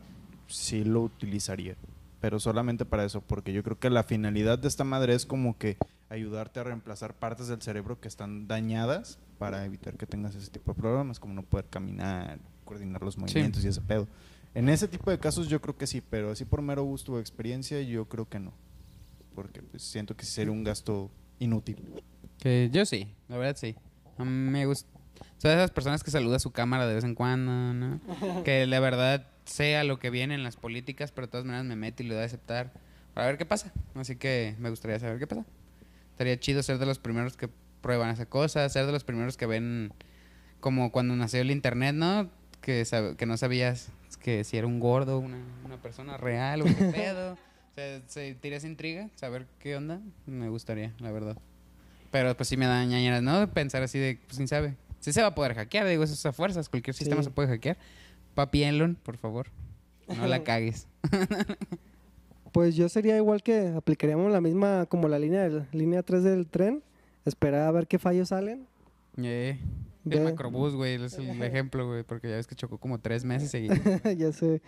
sí lo utilizaría. Pero solamente para eso, porque yo creo que la finalidad de esta madre es como que ayudarte a reemplazar partes del cerebro que están dañadas para evitar que tengas ese tipo de problemas, como no poder caminar, coordinar los movimientos y ese pedo. En ese tipo de casos yo creo que sí, pero así por mero gusto o experiencia yo creo que no. Porque pues, siento que sí sería un gasto inútil. Que yo sí, la verdad sí. A mí me gusta. De esas personas que saluda su cámara de vez en cuando, ¿no? *laughs* que la verdad sea lo que viene en las políticas, pero de todas maneras me meto y lo doy a aceptar para ver qué pasa. Así que me gustaría saber qué pasa. Estaría chido ser de los primeros que prueban esa cosa, ser de los primeros que ven como cuando nació el internet, ¿no? Que, que no sabías que si era un gordo, una, una persona real o qué *laughs* pedo. O sea, se tira esa intriga, saber qué onda, me gustaría, la verdad. Pero pues sí me da ñañeras, ¿no? Pensar así de, pues quién sabe. Sí se va a poder hackear, digo, eso es a fuerzas. Cualquier sistema Sí. se puede hackear. Papi Elon, por favor, no la *laughs* cagues. Pues yo sería igual que aplicaríamos la misma como la línea del- línea 3 del tren, esperar a ver qué fallos salen. Ve. El macrobús, güey, es el *laughs* ejemplo, güey, porque ya ves que chocó como tres meses *laughs* seguidos. ya sé.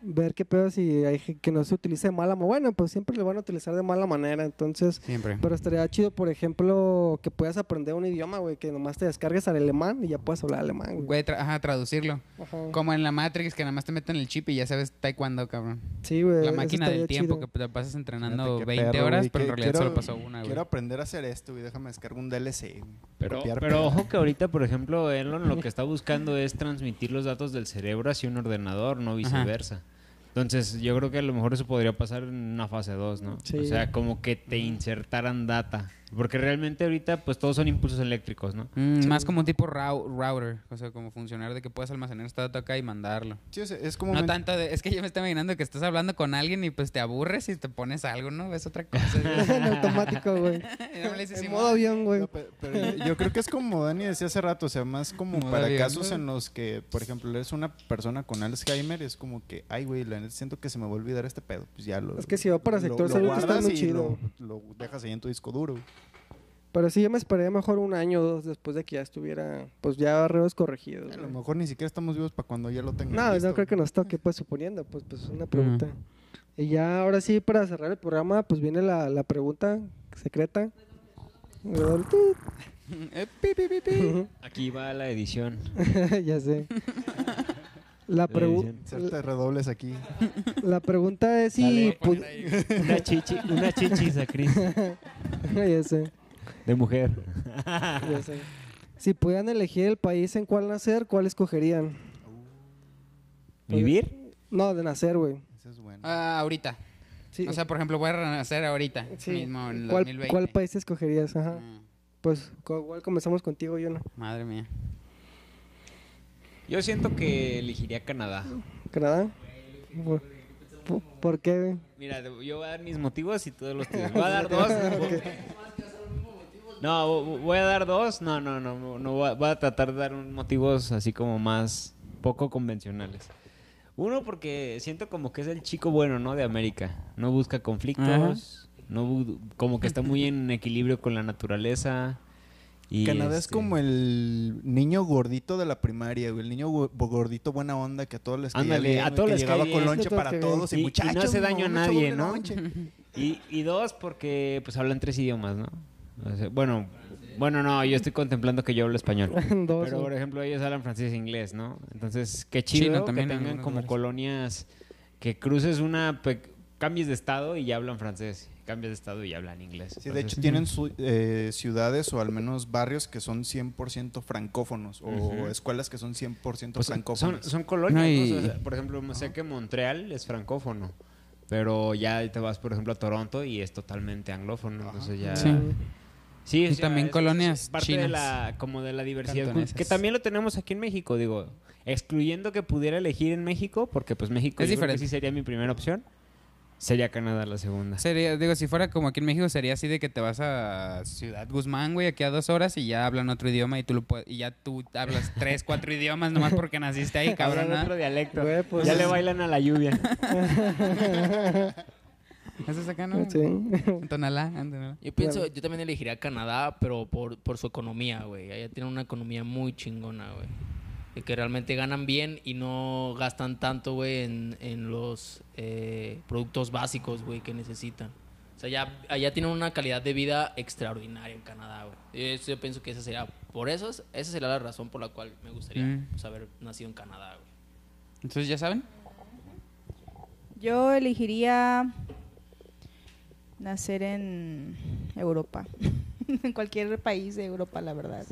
Ver qué pedo si hay que no se utilice de mala manera. Bueno, pues siempre lo van a utilizar de mala manera, entonces... Siempre. Pero estaría chido, por ejemplo, que puedas aprender un idioma, güey, que nomás te descargues al alemán y ya puedes hablar alemán, güey. Güey, tra- ajá, traducirlo. Ajá. Como en la Matrix, que nada más te meten el chip y ya sabes taekwondo, cabrón. Sí, güey. La máquina del tiempo chido. que te pasas entrenando Fíjate qué 20 perro, horas, güey, pero en realidad quiero- solo pasó una, güey. Quiero aprender a hacer esto, güey. Déjame descargar un DLC. Pero, Copiar, pero ojo que ahorita, por ejemplo, Elon lo que *laughs* está buscando es transmitir los datos del cerebro hacia un ordenador, no viceversa. Entonces, yo creo que a lo mejor eso podría pasar en una fase 2, ¿no? Sí. O sea, como que te insertaran data. Porque realmente ahorita, pues todos son impulsos eléctricos, ¿no? Mm, Más como un tipo router, o sea, como funcionar de que puedes almacenar esta data acá y mandarlo. Sí, es, es como... No tanto de, es que yo me estoy imaginando que estás hablando con alguien y pues te aburres y te pones algo, ¿no? Es otra cosa. *laughs* *laughs* en automático, güey. En modo avión, güey. No, pe- pero yo, yo creo que es como Dani decía hace rato, o sea, más como Modo para avión. casos en los que, por ejemplo, eres una persona con Alzheimer, es como que, ay, güey, la neta siento que se me va a olvidar este pedo. Pues ya lo. Es que si va para sector salud, está muy chido. Lo, lo dejas ahí en tu disco duro. Pero sí, yo me esperaría mejor un año o dos después de que ya estuviera, pues ya arreglos corregidos. A lo mejor ni siquiera estamos vivos para cuando ya lo tengan. No, listo. no creo que nos toque, pues suponiendo, pues, pues una pregunta. Y ya ahora sí, para cerrar el programa, pues viene la, la pregunta secreta. Eh, pi, pi, pi, pi. Aquí va la edición. *laughs* ya sé. La, La pregu- edición. Hacerte redobles aquí. la pregunta es si... Dale. Una chichi, una chichis a Cris. *laughs* ya sé, De mujer. *laughs* ya sé. *laughs* Si pudieran elegir el país en cuál nacer, ¿cuál escogerían? ¿Vivir? No, de nacer, güey. Ese es bueno. Ah, ahorita. Sí. O sea, por ejemplo, voy a renacer ahorita, Sí. mismo en ¿Cuál, 2020. ¿Cuál país escogerías? Ajá. Ah, Pues igual comenzamos contigo, Yona. madre mía. Yo siento que elegiría Canadá. ¿Canadá? ¿Por, por- por qué? Mira, yo voy a dar mis motivos y todos los tuyos. *laughs* Voy a dar dos. No, voy a dar dos. No, no, no. no voy, a, voy a tratar de dar motivos así como más poco convencionales. Uno, porque siento como que es el chico bueno, ¿no? De América. No busca conflictos. No como que está muy en equilibrio con la naturaleza. Y Canadá es este, como el niño gordito de la primaria, güey. El niño gordito buena onda que a todos les caía Ándale, bien, a todos que les llegaba con lonche para todos. Y- Y, y no muchachos, hace daño a nadie, ¿no? Y, y dos, porque pues hablan tres idiomas, ¿no? Bueno, bueno, no, yo estoy contemplando que yo hablo español. *laughs* Pero, por ejemplo, ellos hablan francés e inglés, ¿no? Entonces, qué chido Chino que también, en tengan como lugares. colonias que cruces una... cambies de estado y ya hablan francés. Cambias de estado y ya hablan inglés. Sí, de hecho tienen su- eh, ciudades o al menos barrios que son 100% francófonos o escuelas que son 100% pues, son, francófonas. son colonias, No, ¿no? y- O sea, por ejemplo, sé que Montreal es francófono. Pero ya te vas, por ejemplo, a Toronto y es totalmente anglófono. Entonces ya... Sí. Sí, Y también colonias parte de chinas. la como de la diversidad Cantonesas. que también lo tenemos aquí en México, digo, excluyendo que pudiera elegir en México, porque pues México Es que diferente. sí sería mi primera opción. Sería Canadá la segunda. Sería, digo, si fuera como aquí en México, sería así de que te vas a Ciudad Guzmán, güey, aquí a dos horas y ya hablan otro idioma y tú lo puedes, y ya tú hablas *laughs* tres, cuatro idiomas nomás porque naciste ahí, cabrón. Otro dialecto. Güey, pues- ya le bailan a la lluvia. *laughs* Eso es acá, ¿no? Sí. En *laughs* Tonalá, en Tonalá. Yo pienso, yo también elegiría Canadá, pero por, por su economía, güey. Allá tienen una economía muy chingona, güey. De que realmente ganan bien y no gastan tanto, güey, en, en los eh, productos básicos, güey, que necesitan. O sea, ya, allá tienen una calidad de vida extraordinaria en Canadá, güey. Eso Yo pienso que esa sería, por eso, esa sería la razón por la cual me gustaría Mm. pues, haber nacido en Canadá, güey. Entonces, ¿ya saben? Yo elegiría nacer en Europa. *laughs* en cualquier país de Europa, la verdad.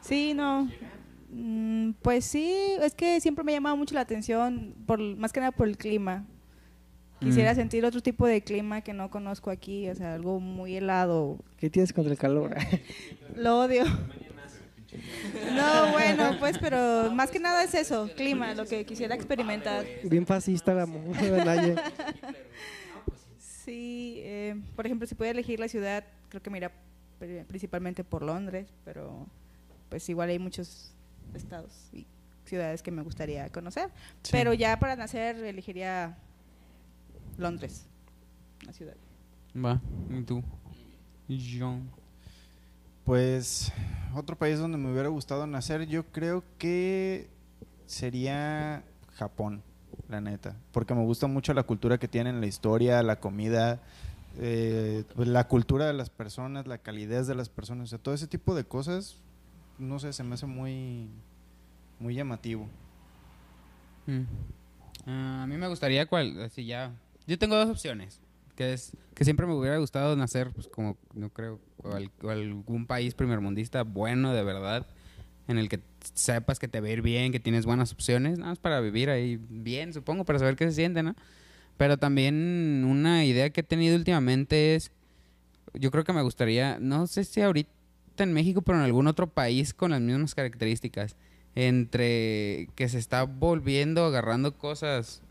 Sí, no. Mm, Pues sí, es que siempre me ha llamado mucho la atención, por, más que nada por el clima. Quisiera Mm. sentir otro tipo de clima que no conozco aquí, o sea, algo muy helado. ¿Qué tienes contra el calor? *laughs* Lo odio. No, bueno, pues, pero más que nada es eso, clima, lo que quisiera experimentar. Bien fascista la mujer. *laughs* Sí, eh, por ejemplo, si pudiera elegir la ciudad, creo que me iría pri- principalmente por Londres, pero pues igual hay muchos estados y ciudades que me gustaría conocer. Pero ya para nacer elegiría Londres, la ciudad. Va, ¿y tú? Yo. Pues otro país donde me hubiera gustado nacer, yo creo que sería Japón, la neta, porque me gusta mucho la cultura que tienen, la historia, la comida, eh, la cultura de las personas, la calidez de las personas, o sea, todo ese tipo de cosas, no sé, se me hace muy, muy llamativo. Mm. Ah, a mí me gustaría cuál, así ya. Yo tengo dos opciones, que es que siempre me hubiera gustado nacer, pues como no creo, algún país primermundista bueno de verdad, en el que sepas que te va a ir bien, que tienes buenas opciones, nada más para vivir ahí bien, supongo, para saber qué se siente, ¿no? Pero también una idea que he tenido últimamente es, yo creo que me gustaría, no sé si ahorita en México, pero en algún otro país con las mismas características, entre que se está volviendo, agarrando cosas,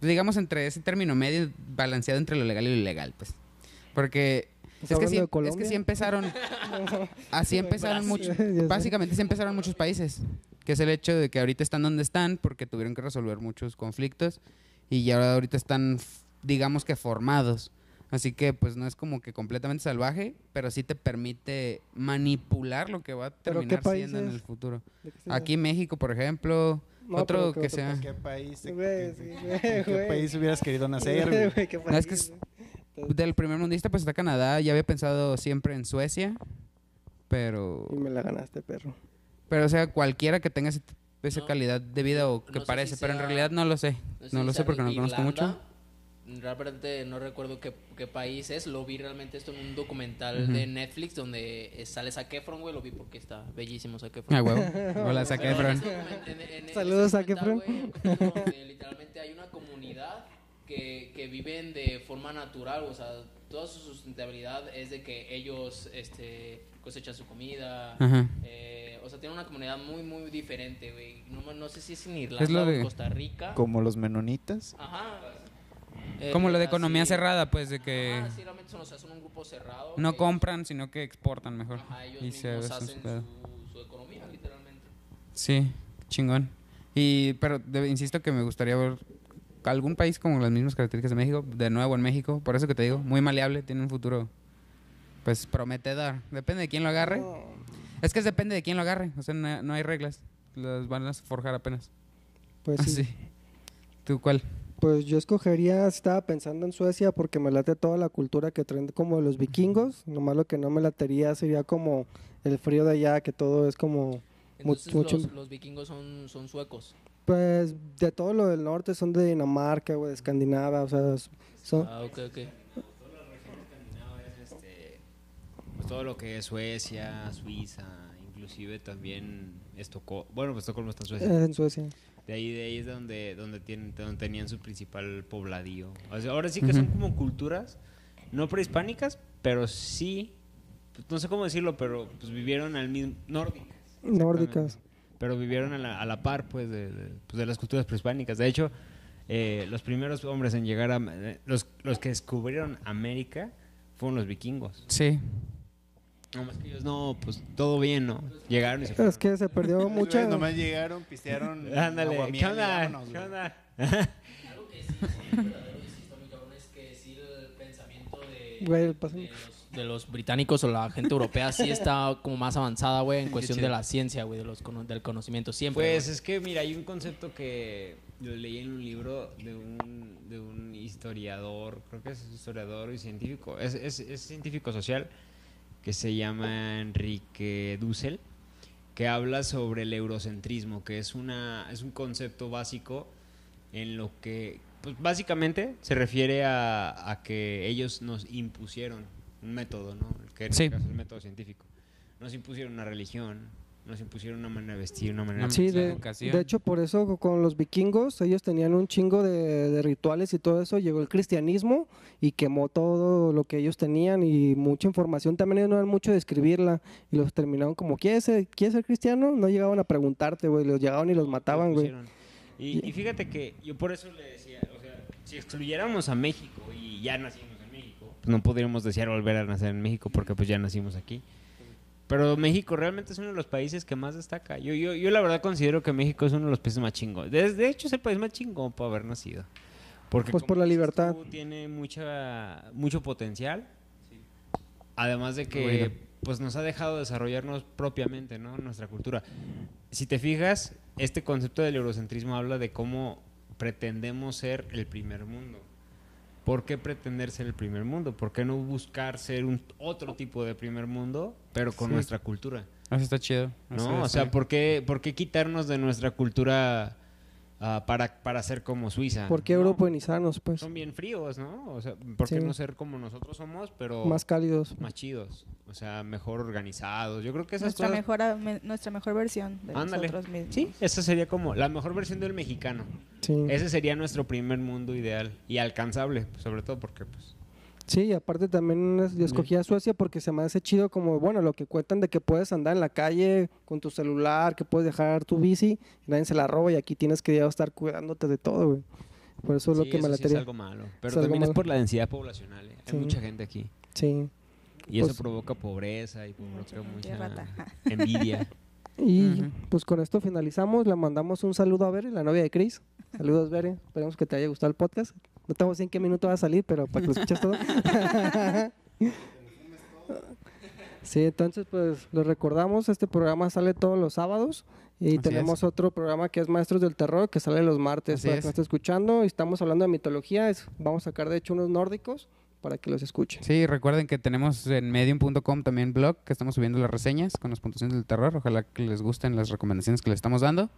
digamos entre ese término medio balanceado entre lo legal y lo ilegal, pues. Porque ¿Estás es que, sí, de es que sí empezaron, *laughs* así empezaron muchos, básicamente sí empezaron muchos países, que es el hecho de que ahorita están donde están porque tuvieron que resolver muchos conflictos y ya ahorita están, digamos que formados. Así que pues no es como que completamente salvaje, pero sí te permite manipular lo que va a ¿Pero qué terminar siendo en el futuro. ¿De qué estás Aquí México, por ejemplo, No, otro pero ¿qué que otro sea... ¿Qué país, Güey, sí, güey, ¿en qué güey. país hubieras querido nacer? *laughs* No, es que es-. Del primer mundista pues está Canadá, ya había pensado siempre en Suecia, pero... Y me la ganaste, perro. Pero o sea, cualquiera que tenga ese- esa No. calidad de vida o que No sé parece, si pero en sea- realidad no lo sé. No, si lo sé porque no conozco mucho. Irlanda. Realmente no recuerdo qué, qué país es. Lo vi realmente esto en un documental Ujú. de Netflix donde eh, sale Zac Efron, güey. Lo vi porque está bellísimo Zac Efron. Ah, huevo. *laughs* Hola, Zac en Efron. en- en- en Saludos, Zac Efron. güey, donde *laughs* literalmente hay que viven de forma natural, o sea, toda su sustentabilidad es de que ellos este, cosechan su comida. Eh, o sea, tienen una comunidad muy, muy diferente, güey. No, no sé si es en Irlanda Es lo o de- en Costa Rica. Como los menonitas. Ajá. Eh, Como lo de así- economía cerrada, pues, de que Ajá, sí, realmente son, o sea, son un grupo cerrado. no que- compran, sino que exportan mejor. Ajá, ellos Y se hacen su, su economía, literalmente. Sí, chingón. Y, pero de- insisto que me gustaría ver algún país con las mismas características de México, de nuevo en México, por eso que te digo, muy maleable, tiene un futuro, pues, prometedor. Depende de quién lo agarre. Es que es depende de quién lo agarre, o sea, no, no hay reglas, las van a forjar apenas. Pues sí. Así. ¿Tú cuál? Pues yo escogería, estaba pensando en Suecia porque me late toda la cultura que traen como los vikingos. Nomás lo que no me latería sería como el frío de allá, que todo es como... Entonces mucho, los, los vikingos son, son suecos. Pues de todo lo del norte son de Dinamarca, güey, de Escandinavia, o sea, son... Ah, ok, ok. Este, pues todo lo que es Suecia, Suiza, inclusive también Estocolmo. Bueno, pues Estocolmo está en Suecia. es en Suecia. De ahí, de ahí es donde, donde, tienen, donde tenían su principal pobladío. O sea, ahora sí que son como culturas, no prehispánicas, pero sí, pues, no sé cómo decirlo, pero pues vivieron al mismo... Nórdicas. Nórdicas. Pero vivieron a la, a la par, pues, de, de- pues, de las culturas prehispánicas. De hecho, eh, los primeros hombres en llegar a... eh, Los, los que descubrieron América fueron los vikingos. Sí. No, más que ellos no, pues todo bien, ¿no? Llegaron y se Es que se perdió mucha... Güey, Nomás llegaron, pistearon. *laughs* Ándale, ¿qué onda? vámonos, ¿Qué onda? Algo que sí es verdadero y sí está muy cabrón es que sí el pensamiento de, Güey, pasa- de los, de los británicos o la gente europea sí está como más avanzada, güey, en cuestión de la ciencia, güey, de los del conocimiento siempre. Pues es que, mira, hay un concepto que lo leí en un libro de un, de un historiador, creo que es historiador y científico, es, es, es científico social, que se llama Enrique Dussel, que habla sobre el eurocentrismo, que es, una, es un concepto básico en lo que, pues básicamente se refiere a, a que ellos nos impusieron un método, ¿no? Que en Sí. este caso el método científico. Nos impusieron una religión, nos impusieron una manera de vestir, una manera Sí, de, educación. de hecho por eso con los vikingos ellos tenían un chingo de, de rituales y todo eso, llegó el cristianismo y quemó todo lo que ellos tenían y mucha información, también ellos no eran mucho de escribirla y los terminaron como, ¿quieres ser, ¿quieres ser cristiano? No llegaban a preguntarte, güey, los llegaban y los mataban, güey. Y, y fíjate que yo por eso le decía, o sea, si excluyéramos a México y ya nacimos no podríamos desear volver a nacer en México porque pues ya nacimos aquí. Pero México realmente es uno de los países que más destaca. Yo, yo, yo la verdad considero que México es uno de los países más chingos. De, de hecho es el país más chingón para haber nacido. Porque Pues por la libertad. tú, tiene mucha, mucho potencial. Además de que Bueno. pues nos ha dejado desarrollarnos propiamente, ¿no? Nuestra cultura. Si te fijas, este concepto del eurocentrismo habla de cómo pretendemos ser el primer mundo. ¿Por qué pretender ser el primer mundo? ¿Por qué no buscar ser un otro tipo de primer mundo, pero con Sí. nuestra cultura? Eso está chido. ¿No? O sea, sí. ¿por qué, por qué quitarnos de nuestra cultura ah, para, para ser como Suiza? ¿Por qué No, europeanizanos, pues? Son bien fríos, ¿no? O sea, ¿por qué Sí. no ser como nosotros somos, pero Más cálidos. más chidos? O sea, mejor organizados. Yo creo que esas Nuestra cosas... mejor, me- nuestra mejor versión de Ándale. nosotros mismos. Sí, esa sería como la mejor versión del mexicano. Sí. Ese sería nuestro primer mundo ideal y alcanzable, sobre todo porque pues Sí, y aparte también es- yo escogí a Suecia porque se me hace chido como, bueno, lo que cuentan de que puedes andar en la calle con tu celular, que puedes dejar tu bici y nadie se la roba y aquí tienes que ya estar cuidándote de todo, güey. Por eso es lo que me eso sí es algo malo, pero Es algo también es malo. por la densidad poblacional. ¿eh? Sí. Hay mucha gente aquí Sí. y eso Pues- provoca pobreza y provoca mucha envidia. *laughs* Y pues con esto finalizamos. Le mandamos un saludo a Bere, la novia de Chris. Saludos, Bere. Esperemos que te haya gustado el podcast. No tengo en qué minuto va a salir, pero para que lo escuches todo. *laughs* sí, entonces pues les recordamos, este programa sale todos los sábados y Así tenemos es. otro programa que es Maestros del Terror que sale los martes Así para es. que lo esté escuchando. Y estamos hablando de mitología, es- vamos a sacar de hecho unos nórdicos para que los escuchen. Sí, recuerden que tenemos en medium.com también blog, que estamos subiendo las reseñas con las puntuaciones del terror. Ojalá que les gusten las recomendaciones que les estamos dando.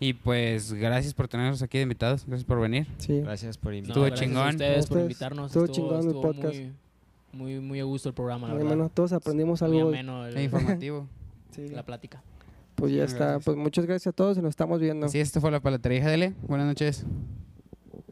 Y pues gracias por tenernos aquí de invitados, gracias por venir. Sí. Gracias por No, invitarme. Estuvo gracias chingón. A ustedes por invitarnos. estuvo Estuvo, chingón el estuvo podcast. Muy, muy, muy a gusto el programa, la Muy verdad. ameno, todos aprendimos Muy algo. ameno el- E informativo. *laughs* Sí. la plática. Pues ya está. Gracias. Pues muchas gracias a todos y nos estamos viendo. Así, esto fue la palatería GDL. Buenas noches.